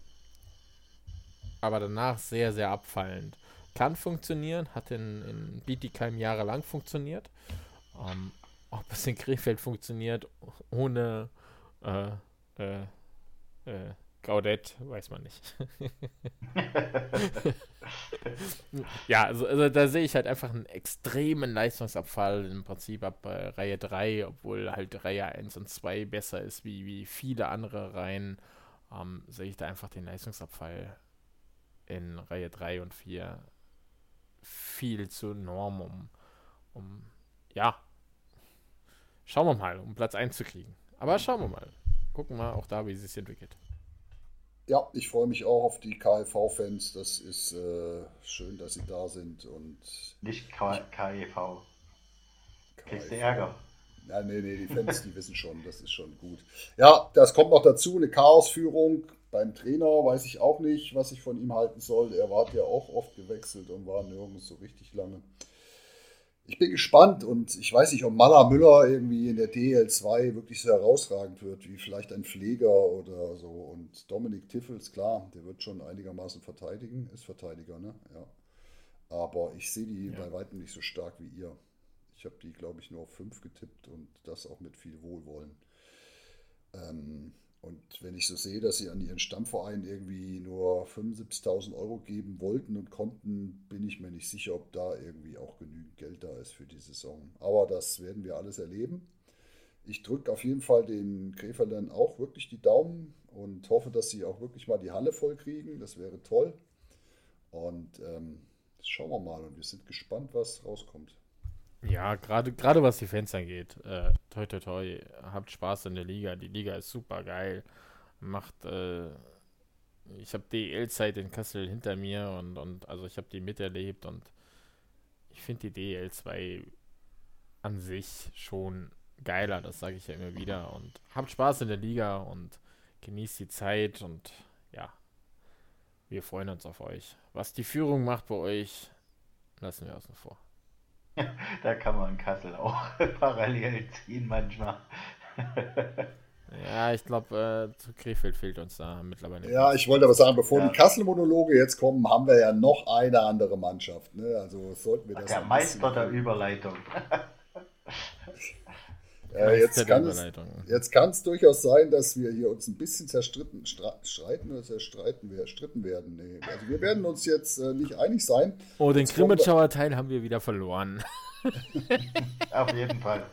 Aber danach sehr, sehr abfallend. Kann funktionieren, hat in, in Bietigheim jahrelang funktioniert. Ähm, ob es in Krefeld funktioniert, ohne äh, äh, äh, Gaudet, weiß man nicht. <laughs> ja, also, also, da sehe ich halt einfach einen extremen Leistungsabfall im Prinzip ab äh, Reihe 3, obwohl halt Reihe 1 und 2 besser ist wie, wie viele andere Reihen, ähm, sehe ich da einfach den Leistungsabfall in Reihe 3 und 4 viel zu enorm, um, um ja, schauen wir mal, um Platz 1 zu kriegen. Aber schauen wir mal. Gucken wir auch da, wie es sich entwickelt. Ja, ich freue mich auch auf die KEV-Fans. Das ist äh, schön, dass sie da sind. und Nicht KEV. Kriegst du Ärger? Ja, nee, nee, die Fans, die wissen schon, das ist schon gut. Ja, das kommt noch dazu, eine Chaosführung. Beim Trainer weiß ich auch nicht, was ich von ihm halten soll. Er war ja auch oft gewechselt und war nirgends so richtig lange ich bin gespannt und ich weiß nicht, ob Mala Müller irgendwie in der DL2 wirklich so herausragend wird, wie vielleicht ein Pfleger oder so. Und Dominik Tiffels, klar, der wird schon einigermaßen verteidigen, ist Verteidiger, ne? Ja. Aber ich sehe die ja. bei weitem nicht so stark wie ihr. Ich habe die, glaube ich, nur auf 5 getippt und das auch mit viel Wohlwollen. Ähm, und wenn ich so sehe, dass sie an ihren Stammverein irgendwie nur 75.000 Euro geben wollten und konnten, bin ich mir nicht sicher, ob da irgendwie auch genügend Geld da ist für die Saison. Aber das werden wir alles erleben. Ich drücke auf jeden Fall den Krefeldern auch wirklich die Daumen und hoffe, dass sie auch wirklich mal die Halle voll kriegen. Das wäre toll. Und ähm, schauen wir mal und wir sind gespannt, was rauskommt. Ja, gerade gerade was die Fans angeht. Äh, toi toi toi, habt Spaß in der Liga. Die Liga ist super geil. Macht, äh, ich habe die DL-Zeit in Kassel hinter mir und, und also ich habe die miterlebt und ich finde die DL2 an sich schon geiler, das sage ich ja immer wieder. Und habt Spaß in der Liga und genießt die Zeit und ja, wir freuen uns auf euch. Was die Führung macht bei euch, lassen wir außen vor. <laughs> da kann man Kassel auch <laughs> parallel ziehen manchmal. ja, ich glaube, äh, zu Krefeld fehlt uns da mittlerweile. Ja, ich wollte aber sagen, bevor ja. die Kassel-Monologe jetzt kommen, haben wir ja noch eine andere Mannschaft. Ne? Also sollten wir das. Der Meister der Überleitung. <laughs> Äh, jetzt kann es, jetzt kann es durchaus sein, dass wir hier uns ein bisschen zerstritten, streiten oder zerstreiten, wir, stritten werden. Nee. Also wir werden uns jetzt äh, nicht einig sein. Oh, den Grimmitschauer Teil haben wir wieder verloren. <laughs> Auf jeden Fall.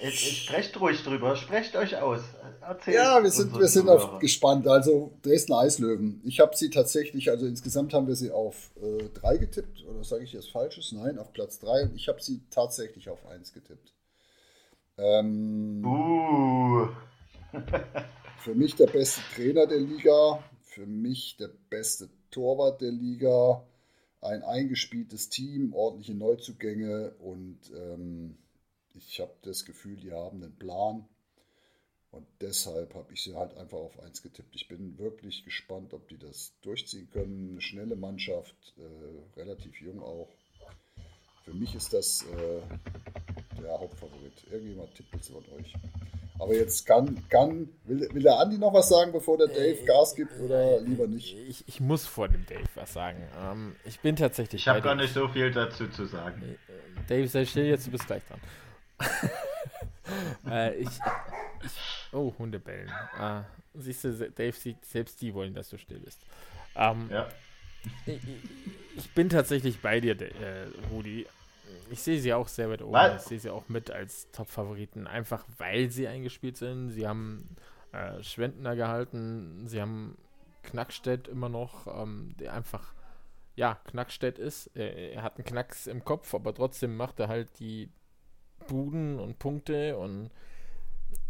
Jetzt, jetzt sprecht ruhig drüber, sprecht euch aus. Erzählt ja, wir sind, wir sind auf, gespannt. Also Dresden Eislöwen. Ich habe sie tatsächlich, also insgesamt haben wir sie auf äh, drei getippt. Oder sage ich jetzt Falsches? Nein, auf Platz drei. Und ich habe sie tatsächlich auf eins getippt. Ähm, uh. <laughs> für mich der beste Trainer der Liga, für mich der beste Torwart der Liga, ein eingespieltes Team, ordentliche Neuzugänge und ähm, ich habe das Gefühl, die haben einen Plan. Und deshalb habe ich sie halt einfach auf 1 getippt. Ich bin wirklich gespannt, ob die das durchziehen können. Eine schnelle Mannschaft, äh, relativ jung auch. Für mich ist das äh, der Hauptfavorit. Irgendjemand tippt jetzt von euch. Aber jetzt kann, kann will, will der Andi noch was sagen, bevor der Dave äh, Gas gibt oder äh, lieber nicht? Ich, ich muss vor dem Dave was sagen. Ähm, ich bin tatsächlich. Ich habe gar nicht so viel dazu zu sagen. Äh, Dave, sei still jetzt, du bist gleich dran. <laughs> äh, ich, ich, oh, Hundebellen. Ah, siehst du, Dave, selbst die wollen, dass du still bist. Ähm, ja. Ich, ich, bin tatsächlich bei dir, äh, Rudi. Ich sehe sie auch sehr weit oben. Was? Ich sehe sie auch mit als Top-Favoriten, einfach weil sie eingespielt sind. Sie haben äh, Schwendner gehalten, sie haben Knackstedt immer noch, ähm, der einfach, ja, Knackstedt ist. Er, er, hat einen Knacks im Kopf, aber trotzdem macht er halt die Buden und Punkte und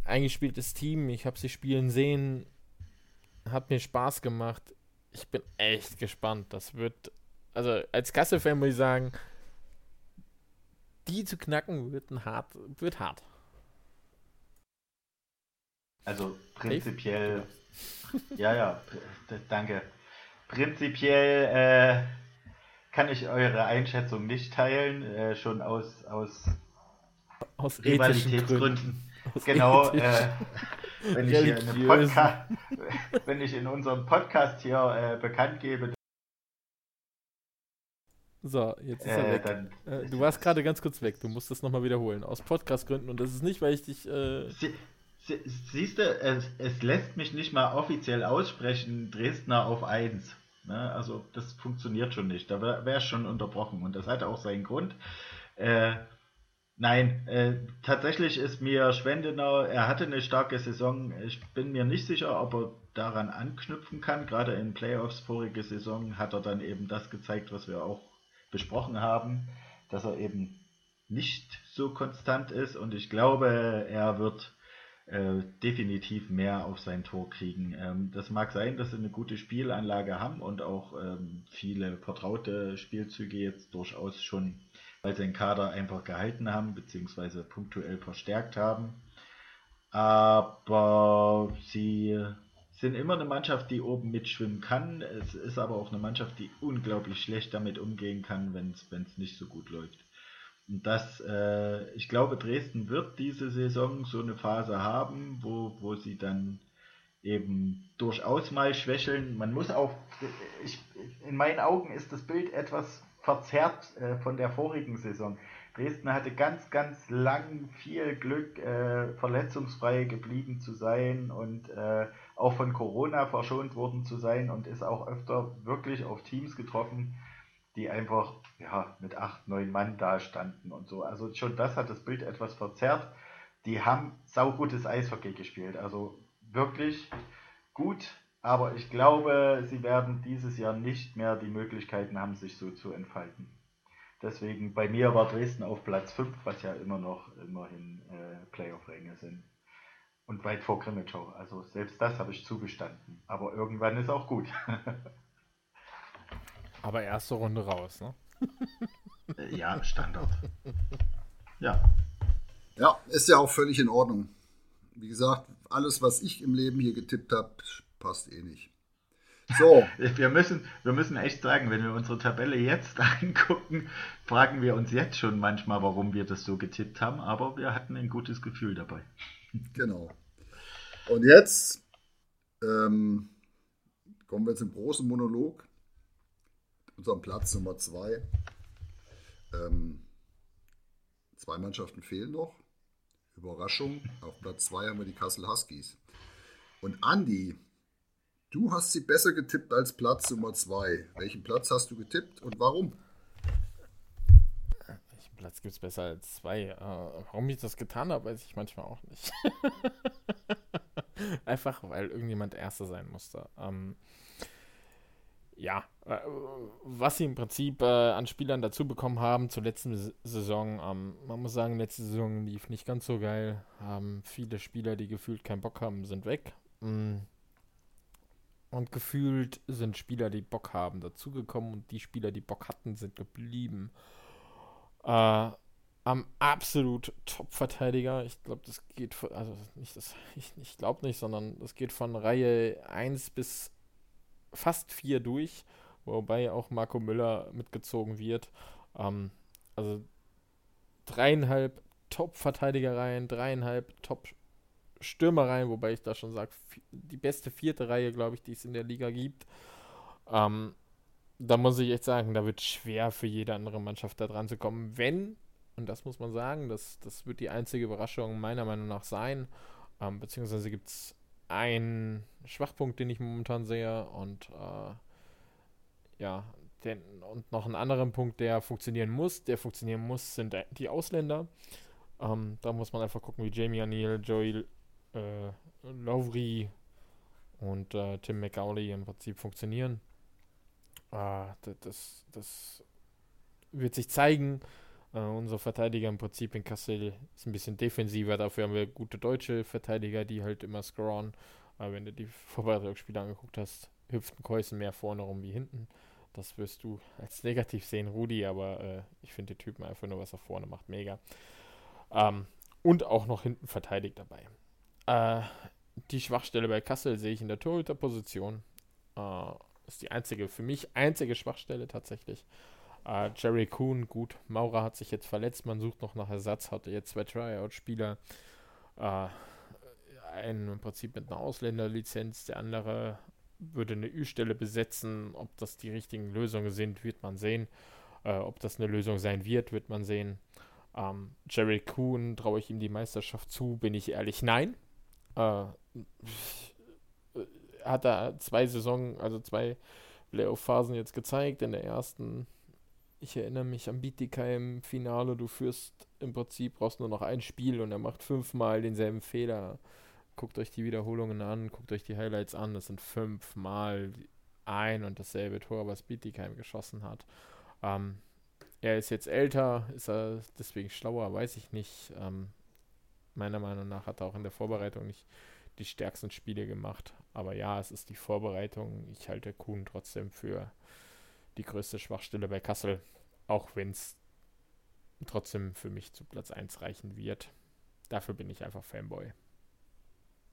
eingespieltes Team. Ich habe sie spielen sehen, hat mir Spaß gemacht. Ich bin echt gespannt. Das wird, also als Kassel-Fan muss ich sagen, die zu knacken wird, ein hart, wird hart. Also prinzipiell, ja, ja, danke. Prinzipiell äh, kann ich eure Einschätzung nicht teilen, äh, schon aus, aus, Aus Rivalitätsgründen. Genau, äh, wenn, ich hier in einem Podcast, <laughs> wenn ich in unserem Podcast hier äh, bekannt gebe, So, jetzt ist er äh, weg. Äh, du warst gerade ganz kurz weg. Du musst das nochmal wiederholen. Aus Podcast-Gründen. Und das ist nicht, weil ich dich. Äh, Sie, sie, siehst du, es, es lässt mich nicht mal offiziell aussprechen, Dresdner auf 1. Ne? Also das funktioniert schon nicht. Da wäre wär schon unterbrochen. Und das hat auch seinen Grund. Äh, nein, äh, tatsächlich ist mir Schwendenau, er hatte eine starke Saison. Ich bin mir nicht sicher, ob er daran anknüpfen kann. Gerade in Playoffs vorige Saison hat er dann eben das gezeigt, was wir auch besprochen haben, dass er eben nicht so konstant ist. Und ich glaube, er wird äh, definitiv mehr auf sein Tor kriegen. Ähm, das mag sein, dass sie eine gute Spielanlage haben und auch ähm, viele vertraute Spielzüge jetzt durchaus schon, weil sie den Kader einfach gehalten haben, beziehungsweise punktuell verstärkt haben. Aber sie sind immer eine Mannschaft, die oben mitschwimmen kann. Es ist aber auch eine Mannschaft, die unglaublich schlecht damit umgehen kann, wenn es nicht so gut läuft. Und das, äh, ich glaube, Dresden wird diese Saison so eine Phase haben, wo, wo sie dann eben durchaus mal schwächeln. Man muss auch, ich, in meinen Augen ist das Bild etwas verzerrt äh, von der vorigen Saison. Dresden hatte ganz, ganz lang viel Glück, äh, verletzungsfrei geblieben zu sein und äh, auch von Corona verschont worden zu sein und ist auch öfter wirklich auf Teams getroffen, die einfach ja, mit acht, neun Mann da standen und so. Also schon das hat das Bild etwas verzerrt. Die haben saugutes Eishockey gespielt, also wirklich gut, aber ich glaube, sie werden dieses Jahr nicht mehr die Möglichkeiten haben, sich so zu entfalten. Deswegen bei mir war Dresden auf Platz 5, was ja immer noch immerhin äh, Playoff-Ränge sind. Und weit vor Grimmitschau. Also selbst das habe ich zugestanden. Aber irgendwann ist auch gut. <laughs> aber erste Runde raus, ne? ja, Standard. Ja. Ja, ist ja auch völlig in Ordnung. Wie gesagt, alles, was ich im Leben hier getippt habe, passt eh nicht. So. <laughs> Wir müssen, wir müssen echt sagen, wenn wir unsere Tabelle jetzt <laughs> angucken, fragen wir uns jetzt schon manchmal, warum wir das so getippt haben, aber wir hatten ein gutes Gefühl dabei. Genau. Und jetzt ähm, kommen wir zum großen Monolog, unserem Platz Nummer zwei. Ähm, zwei Mannschaften fehlen noch. Überraschung, auf Platz zwei haben wir die Kassel Huskies. Und Andi, du hast sie besser getippt als Platz Nummer zwei. Welchen Platz hast du getippt und warum? Welchen Platz gibt es besser als zwei? Äh, warum ich das getan habe, weiß ich manchmal auch nicht. <laughs> <laughs> Einfach, weil irgendjemand Erster sein musste. Ähm, ja, äh, was sie im Prinzip äh, an Spielern dazu bekommen haben zur letzten Saison, ähm, man muss sagen, letzte Saison lief nicht ganz so geil. Ähm, viele Spieler, die gefühlt keinen Bock haben, sind weg. Mm. Und gefühlt sind Spieler, die Bock haben, dazugekommen und die Spieler, die Bock hatten, sind geblieben. Äh, am absolut Top-Verteidiger. Ich glaube, das geht von, also nicht das, <laughs> ich, ich glaube nicht, sondern das geht von Reihe 1 bis fast 4 durch, wobei auch Marco Müller mitgezogen wird. Ähm, also dreieinhalb Top-Verteidiger-Reihen, dreieinhalb Top-Stürmereien, wobei ich da schon sage, die beste vierte Reihe, glaube ich, die es in der Liga gibt. Ähm, da muss ich echt sagen, da wird schwer für jede andere Mannschaft da dran zu kommen, wenn und das muss man sagen, das, das wird die einzige Überraschung meiner Meinung nach sein. Ähm, beziehungsweise gibt es einen Schwachpunkt, den ich momentan sehe. Und äh, ja, den, und noch einen anderen Punkt, der funktionieren muss. Der funktionieren muss, sind die Ausländer. Ähm, da muss man einfach gucken, wie Jamie O'Neill, Joey äh, Lowry und äh, Tim McCauley im Prinzip funktionieren. Äh, das, das wird sich zeigen. Uh, unser Verteidiger im Prinzip in Kassel ist ein bisschen defensiver, dafür haben wir gute deutsche Verteidiger, die halt immer scoren. Aber wenn du die <laughs> Vorbereitungsspiele angeguckt hast, hüpft ein Käusen mehr vorne rum wie hinten. Das wirst du <laughs> als negativ sehen, Rudi, aber äh, ich finde die Typen einfach nur, was er vorne macht, mega. Ähm, und auch noch hinten verteidigt dabei. Äh, die Schwachstelle bei Kassel sehe ich in der Torhüterposition. Äh, ist die einzige, für mich einzige Schwachstelle tatsächlich. Äh, Jerry Kuhn, gut, Maurer hat sich jetzt verletzt, man sucht noch nach Ersatz, hatte jetzt zwei Tryout-Spieler. Äh, einen im Prinzip mit einer Ausländerlizenz, der andere würde eine Ü-Stelle besetzen. Ob das die richtigen Lösungen sind, wird man sehen. Äh, ob das eine Lösung sein wird, wird man sehen. Ähm, Jerry Kuhn, traue ich ihm die Meisterschaft zu? Bin ich ehrlich? Nein. Äh, hat er zwei Saison, also zwei Playoff-Phasen jetzt gezeigt. In der ersten, ich erinnere mich am Bietigheim-Finale, du führst im Prinzip, brauchst nur noch ein Spiel und er macht fünfmal denselben Fehler. Guckt euch die Wiederholungen an, guckt euch die Highlights an. Das sind fünfmal ein und dasselbe Tor, was Bietigheim geschossen hat. Ähm, er ist jetzt älter, ist er deswegen schlauer, weiß ich nicht. Ähm, meiner Meinung nach hat er auch in der Vorbereitung nicht die stärksten Spiele gemacht. Aber ja, es ist die Vorbereitung. Ich halte Kuhn trotzdem für die größte Schwachstelle bei Kassel, auch wenn es trotzdem für mich zu Platz 1 reichen wird. Dafür bin ich einfach Fanboy.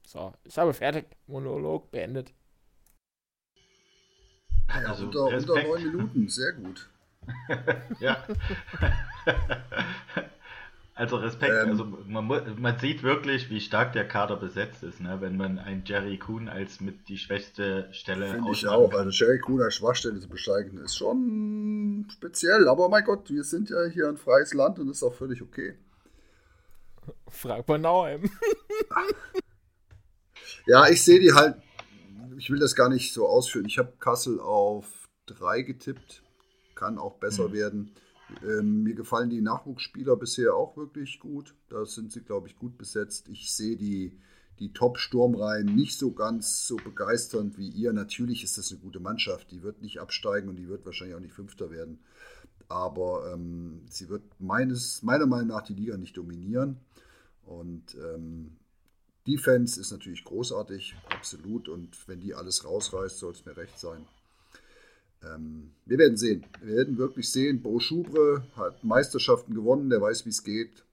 So, ich habe fertig. Monolog beendet. Ja, also, unter, unter neun Minuten, sehr gut. <laughs> ja. <laughs> also Respekt, ähm, also man, man, sieht wirklich, wie stark der Kader besetzt ist, ne? wenn man einen Jerry Kuhn als mit die schwächste Stelle Finde ich auch. Kann. Also Jerry Kuhn als Schwachstelle zu besteigen, ist schon speziell. Aber mein Gott, wir sind ja hier ein freies Land und ist auch völlig okay. Frag bei Nauheim. <laughs> ja, ich sehe die halt. Ich will das gar nicht so ausführen. Ich habe Kassel auf drei getippt kann auch besser mhm. werden. Ähm, mir gefallen die Nachwuchsspieler bisher auch wirklich gut. Da sind sie, glaube ich, gut besetzt. Ich sehe die, die Top-Sturmreihen nicht so ganz so begeisternd wie ihr. Natürlich ist das eine gute Mannschaft. Die wird nicht absteigen und die wird wahrscheinlich auch nicht Fünfter werden. Aber ähm, sie wird meines, meiner Meinung nach die Liga nicht dominieren. Und ähm, Defense ist natürlich großartig, absolut. Und wenn die alles rausreißt, soll es mir recht sein. Ähm, wir werden sehen. Wir werden wirklich sehen. Bo Schubre hat Meisterschaften gewonnen, der weiß, wie es geht.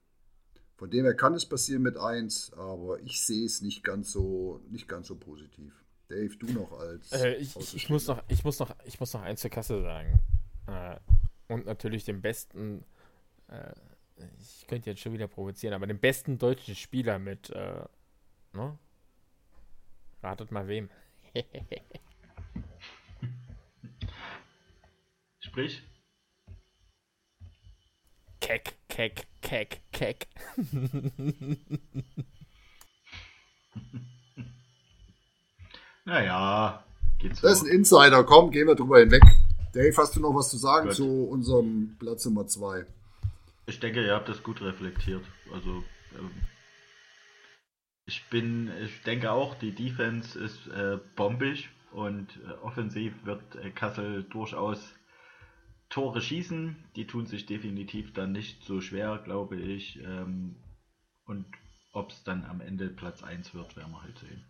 Von dem her kann es passieren mit 1, aber ich sehe es nicht ganz so, nicht ganz so positiv. Dave, du noch als. Äh, ich, ich, muss noch, ich, muss noch, ich muss noch eins zur Kasse sagen. Äh, und natürlich den besten, äh, ich könnte jetzt schon wieder provozieren, aber den besten deutschen Spieler mit, äh, ne? Ratet mal wem. <laughs> Sprich? Keck, keck, keck, keck. <laughs> naja, geht's Das ist ein Insider, komm, gehen wir drüber hinweg. Dave, hast du noch was zu sagen gut. zu unserem Platz Nummer 2? Ich denke, ihr habt das gut reflektiert. Also, ähm, ich bin, ich denke auch, die Defense ist äh, bombig und äh, offensiv wird äh, Kassel durchaus Tore schießen. Die tun sich definitiv dann nicht so schwer, glaube ich. Ähm, und ob es dann am Ende Platz 1 wird, werden wir halt sehen.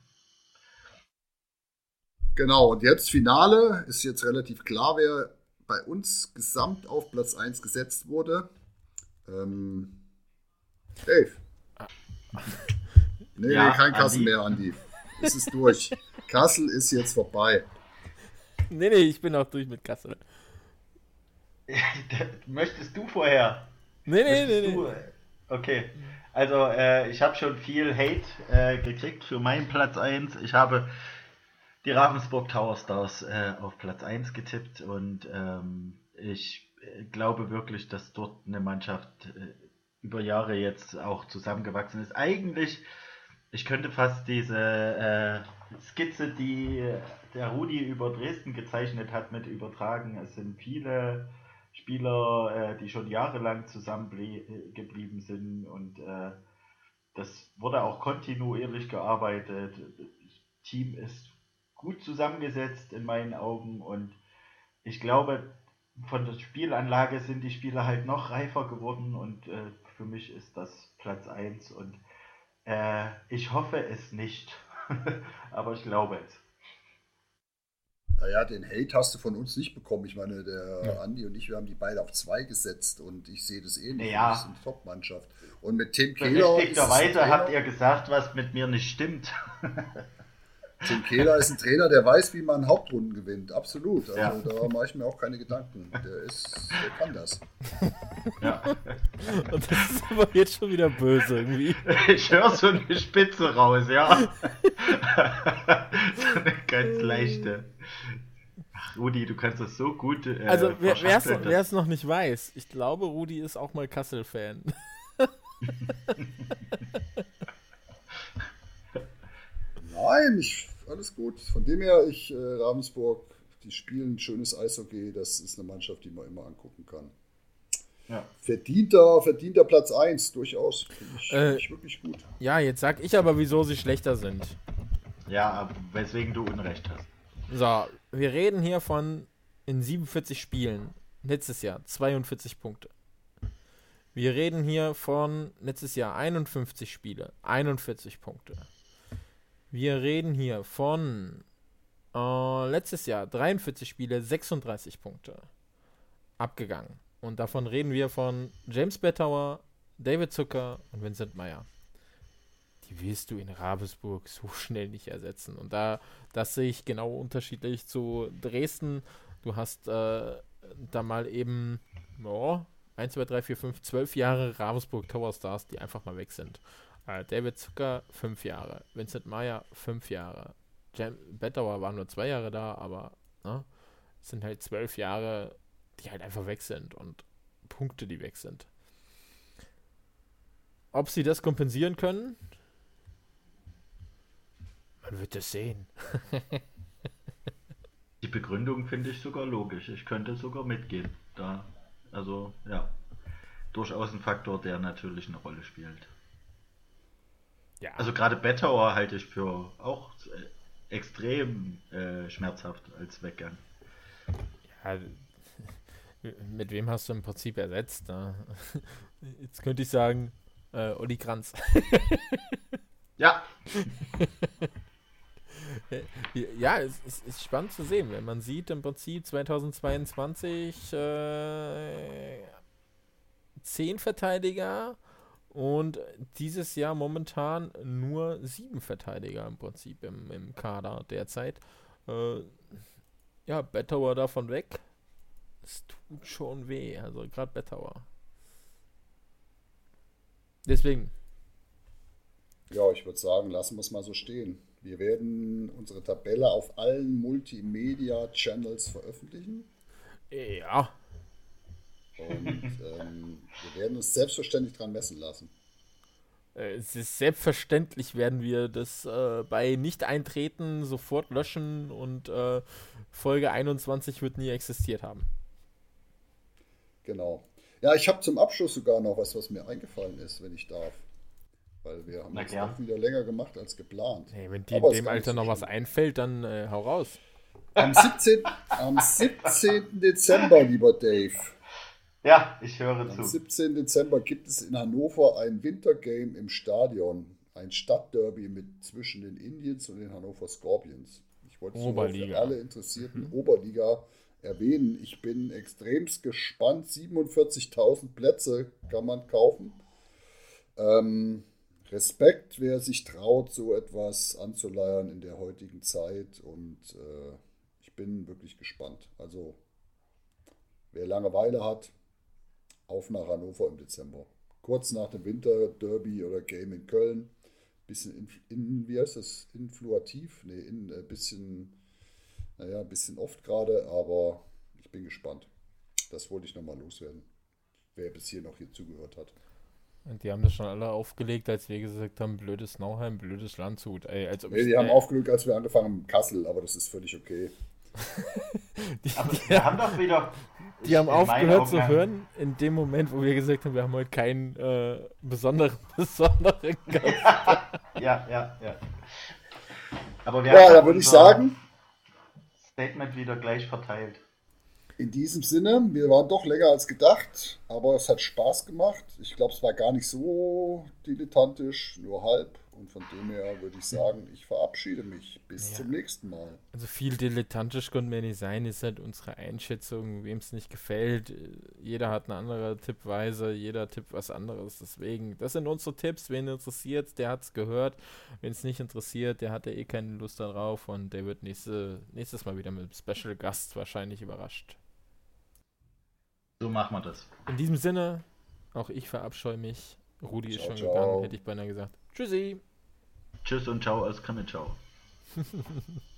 Genau, und jetzt Finale. Ist jetzt relativ klar, wer bei uns gesamt auf Platz 1 gesetzt wurde. Ähm, Dave. <laughs> Nee, ja, nee, kein Kassel mehr, Andi. Es ist durch. <laughs> Kassel ist jetzt vorbei. Nee, nee, ich bin auch durch mit Kassel. <laughs> Möchtest du vorher? Nee, nee, nee, nee. Okay. Also, äh, ich habe schon viel Hate äh, gekriegt für meinen Platz 1. Ich habe die Ravensburg Tower Stars äh, auf Platz 1 getippt und ähm, ich äh, glaube wirklich, dass dort eine Mannschaft äh, über Jahre jetzt auch zusammengewachsen ist. Eigentlich, ich könnte fast diese äh, Skizze, die der Rudi über Dresden gezeichnet hat, mit übertragen. Es sind viele Spieler, äh, die schon jahrelang zusammengeblieben sind und äh, das wurde auch kontinuierlich gearbeitet. Das Team ist gut zusammengesetzt in meinen Augen und ich glaube, von der Spielanlage sind die Spieler halt noch reifer geworden und äh, für mich ist das Platz 1 und äh, ich hoffe es nicht, <laughs> aber ich glaube es. Naja, den Hate hast du von uns nicht bekommen. Ich meine, der ja. Andi und ich, wir haben die beide auf zwei gesetzt und ich sehe das ähnlich. Ja. Das ist eine Top-Mannschaft. Und mit Tim Kehler. Berechtigterweise habt ihr gesagt, was mit mir nicht stimmt. <laughs> Tim Kehler ist ein Trainer, der weiß, wie man Hauptrunden gewinnt. Absolut. Also ja. da mache ich mir auch keine Gedanken. Der, ist, der kann das. Ja. Und das ist aber jetzt schon wieder böse irgendwie. Ich höre so eine Spitze raus, ja. so eine ganz leichte. Ach, Rudi, du kannst das so gut. Äh, also, wer es noch nicht weiß, ich glaube, Rudi ist auch mal Kassel-Fan. <laughs> Nein, ich, alles gut. Von dem her, ich, äh, Ravensburg, die spielen schönes Eishockey. Das ist eine Mannschaft, die man immer angucken kann. Ja. Verdienter, verdienter Platz 1, durchaus. Finde ich, äh, ich wirklich gut. Ja, jetzt sag ich aber, wieso sie schlechter sind. Ja, weswegen du Unrecht hast. So, wir reden hier von in 47 Spielen, letztes Jahr 42 Punkte. Wir reden hier von letztes Jahr 51 Spiele, 41 Punkte. Wir reden hier von äh, letztes Jahr 43 Spiele, 36 Punkte abgegangen. Und davon reden wir von James Bettauer, David Zucker und Vincent Meyer. Die willst du in Ravensburg so schnell nicht ersetzen. Und da, das sehe ich genau unterschiedlich zu Dresden. Du hast äh, da mal eben oh, 1, 2, 3, 4, 5, 12 Jahre Ravensburg Tower Stars, die einfach mal weg sind. Äh, David Zucker, fünf Jahre. Vincent Meyer, fünf Jahre. Jan Bettauer war nur zwei Jahre da, aber ne, es sind halt zwölf Jahre, die halt einfach weg sind und Punkte, die weg sind. Ob sie das kompensieren können? Man wird es sehen. <laughs> die Begründung finde ich sogar logisch. Ich könnte sogar mitgehen. Da, also ja, durchaus ein Faktor, der natürlich eine Rolle spielt. Ja. Also gerade Bettauer halte ich für auch äh, extrem äh, schmerzhaft als Weggang. Ja, <laughs> mit wem hast du im Prinzip ersetzt? Ne? <laughs> Jetzt könnte ich sagen, äh, Uli Kranz. <laughs> ja. ja, es, es, ist spannend zu sehen, wenn man sieht im Prinzip 2022 äh, zehn Verteidiger und dieses Jahr momentan nur sieben Verteidiger im Prinzip im, im Kader derzeit. Äh, ja, Bettauer davon weg. Es tut schon weh, also gerade Bettauer. Deswegen. Ja, ich würde sagen, lassen wir es mal so stehen. Wir werden unsere Tabelle auf allen Multimedia-Channels veröffentlichen. Ja, und ähm, wir werden uns selbstverständlich dran messen lassen. Äh, es ist selbstverständlich, werden wir das äh, bei Nicht-Eintreten sofort löschen und äh, Folge 21 wird nie existiert haben. Genau. Ja, ich habe zum Abschluss sogar noch was, was mir eingefallen ist, wenn ich darf. Weil wir haben es auch wieder länger gemacht als geplant. Hey, wenn dir in dem Alter noch was einfällt, dann äh, hau raus. Am 17, am 17. Dezember, lieber Dave, ja, ich höre Am zu. Am 17. Dezember gibt es in Hannover ein Wintergame im Stadion. Ein Stadtderby mit zwischen den Indians und den Hannover Scorpions. Ich wollte es für alle Interessierten mhm. Oberliga erwähnen. Ich bin extremst gespannt. 47.000 Plätze kann man kaufen. Ähm, Respekt, wer sich traut, so etwas anzuleiern in der heutigen Zeit. Und äh, ich bin wirklich gespannt. Also, wer Langeweile hat, auf nach Hannover im Dezember. Kurz nach dem Winter-Derby oder Game in Köln. Bisschen in, in wie heißt das? Influativ? Nee, ein äh, bisschen, naja, ein bisschen oft gerade, aber ich bin gespannt. Das wollte ich nochmal loswerden. Wer bis hier noch hier zugehört hat. Und die haben das schon alle aufgelegt, als wir gesagt haben, blödes Nauheim, blödes Landshut. Ey, als nee, die ich, haben ey. aufgelegt, als wir angefangen haben, Kassel, aber das ist völlig okay. <laughs> die, aber wir haben doch wieder, die haben aufgehört zu hören in dem Moment, wo wir gesagt haben, wir haben heute keinen äh, besonderen, <laughs> besonderen Gast. <laughs> ja, ja, ja. Aber wir ja, da würde ich sagen. Statement wieder gleich verteilt. In diesem Sinne, wir waren doch länger als gedacht, aber es hat Spaß gemacht. Ich glaube, es war gar nicht so dilettantisch, nur halb. Und von dem her würde ich sagen, ich verabschiede mich. Bis ja. zum nächsten Mal. Also viel dilettantisch konnten wir nicht sein, ist halt unsere Einschätzung, wem es nicht gefällt. Jeder hat eine andere Tippweise, jeder tippt was anderes. Deswegen, das sind unsere Tipps. Wen interessiert, der hat es gehört. Wen es nicht interessiert, der hat ja eh keine Lust darauf und der wird nächste, nächstes Mal wieder mit Special Gast wahrscheinlich überrascht. So machen wir das. In diesem Sinne, auch ich verabscheue mich. Rudi ciao, ist schon ciao. gegangen, hätte ich beinahe gesagt. Tschüssi. Tschüss und ciao aus Ciao. <laughs>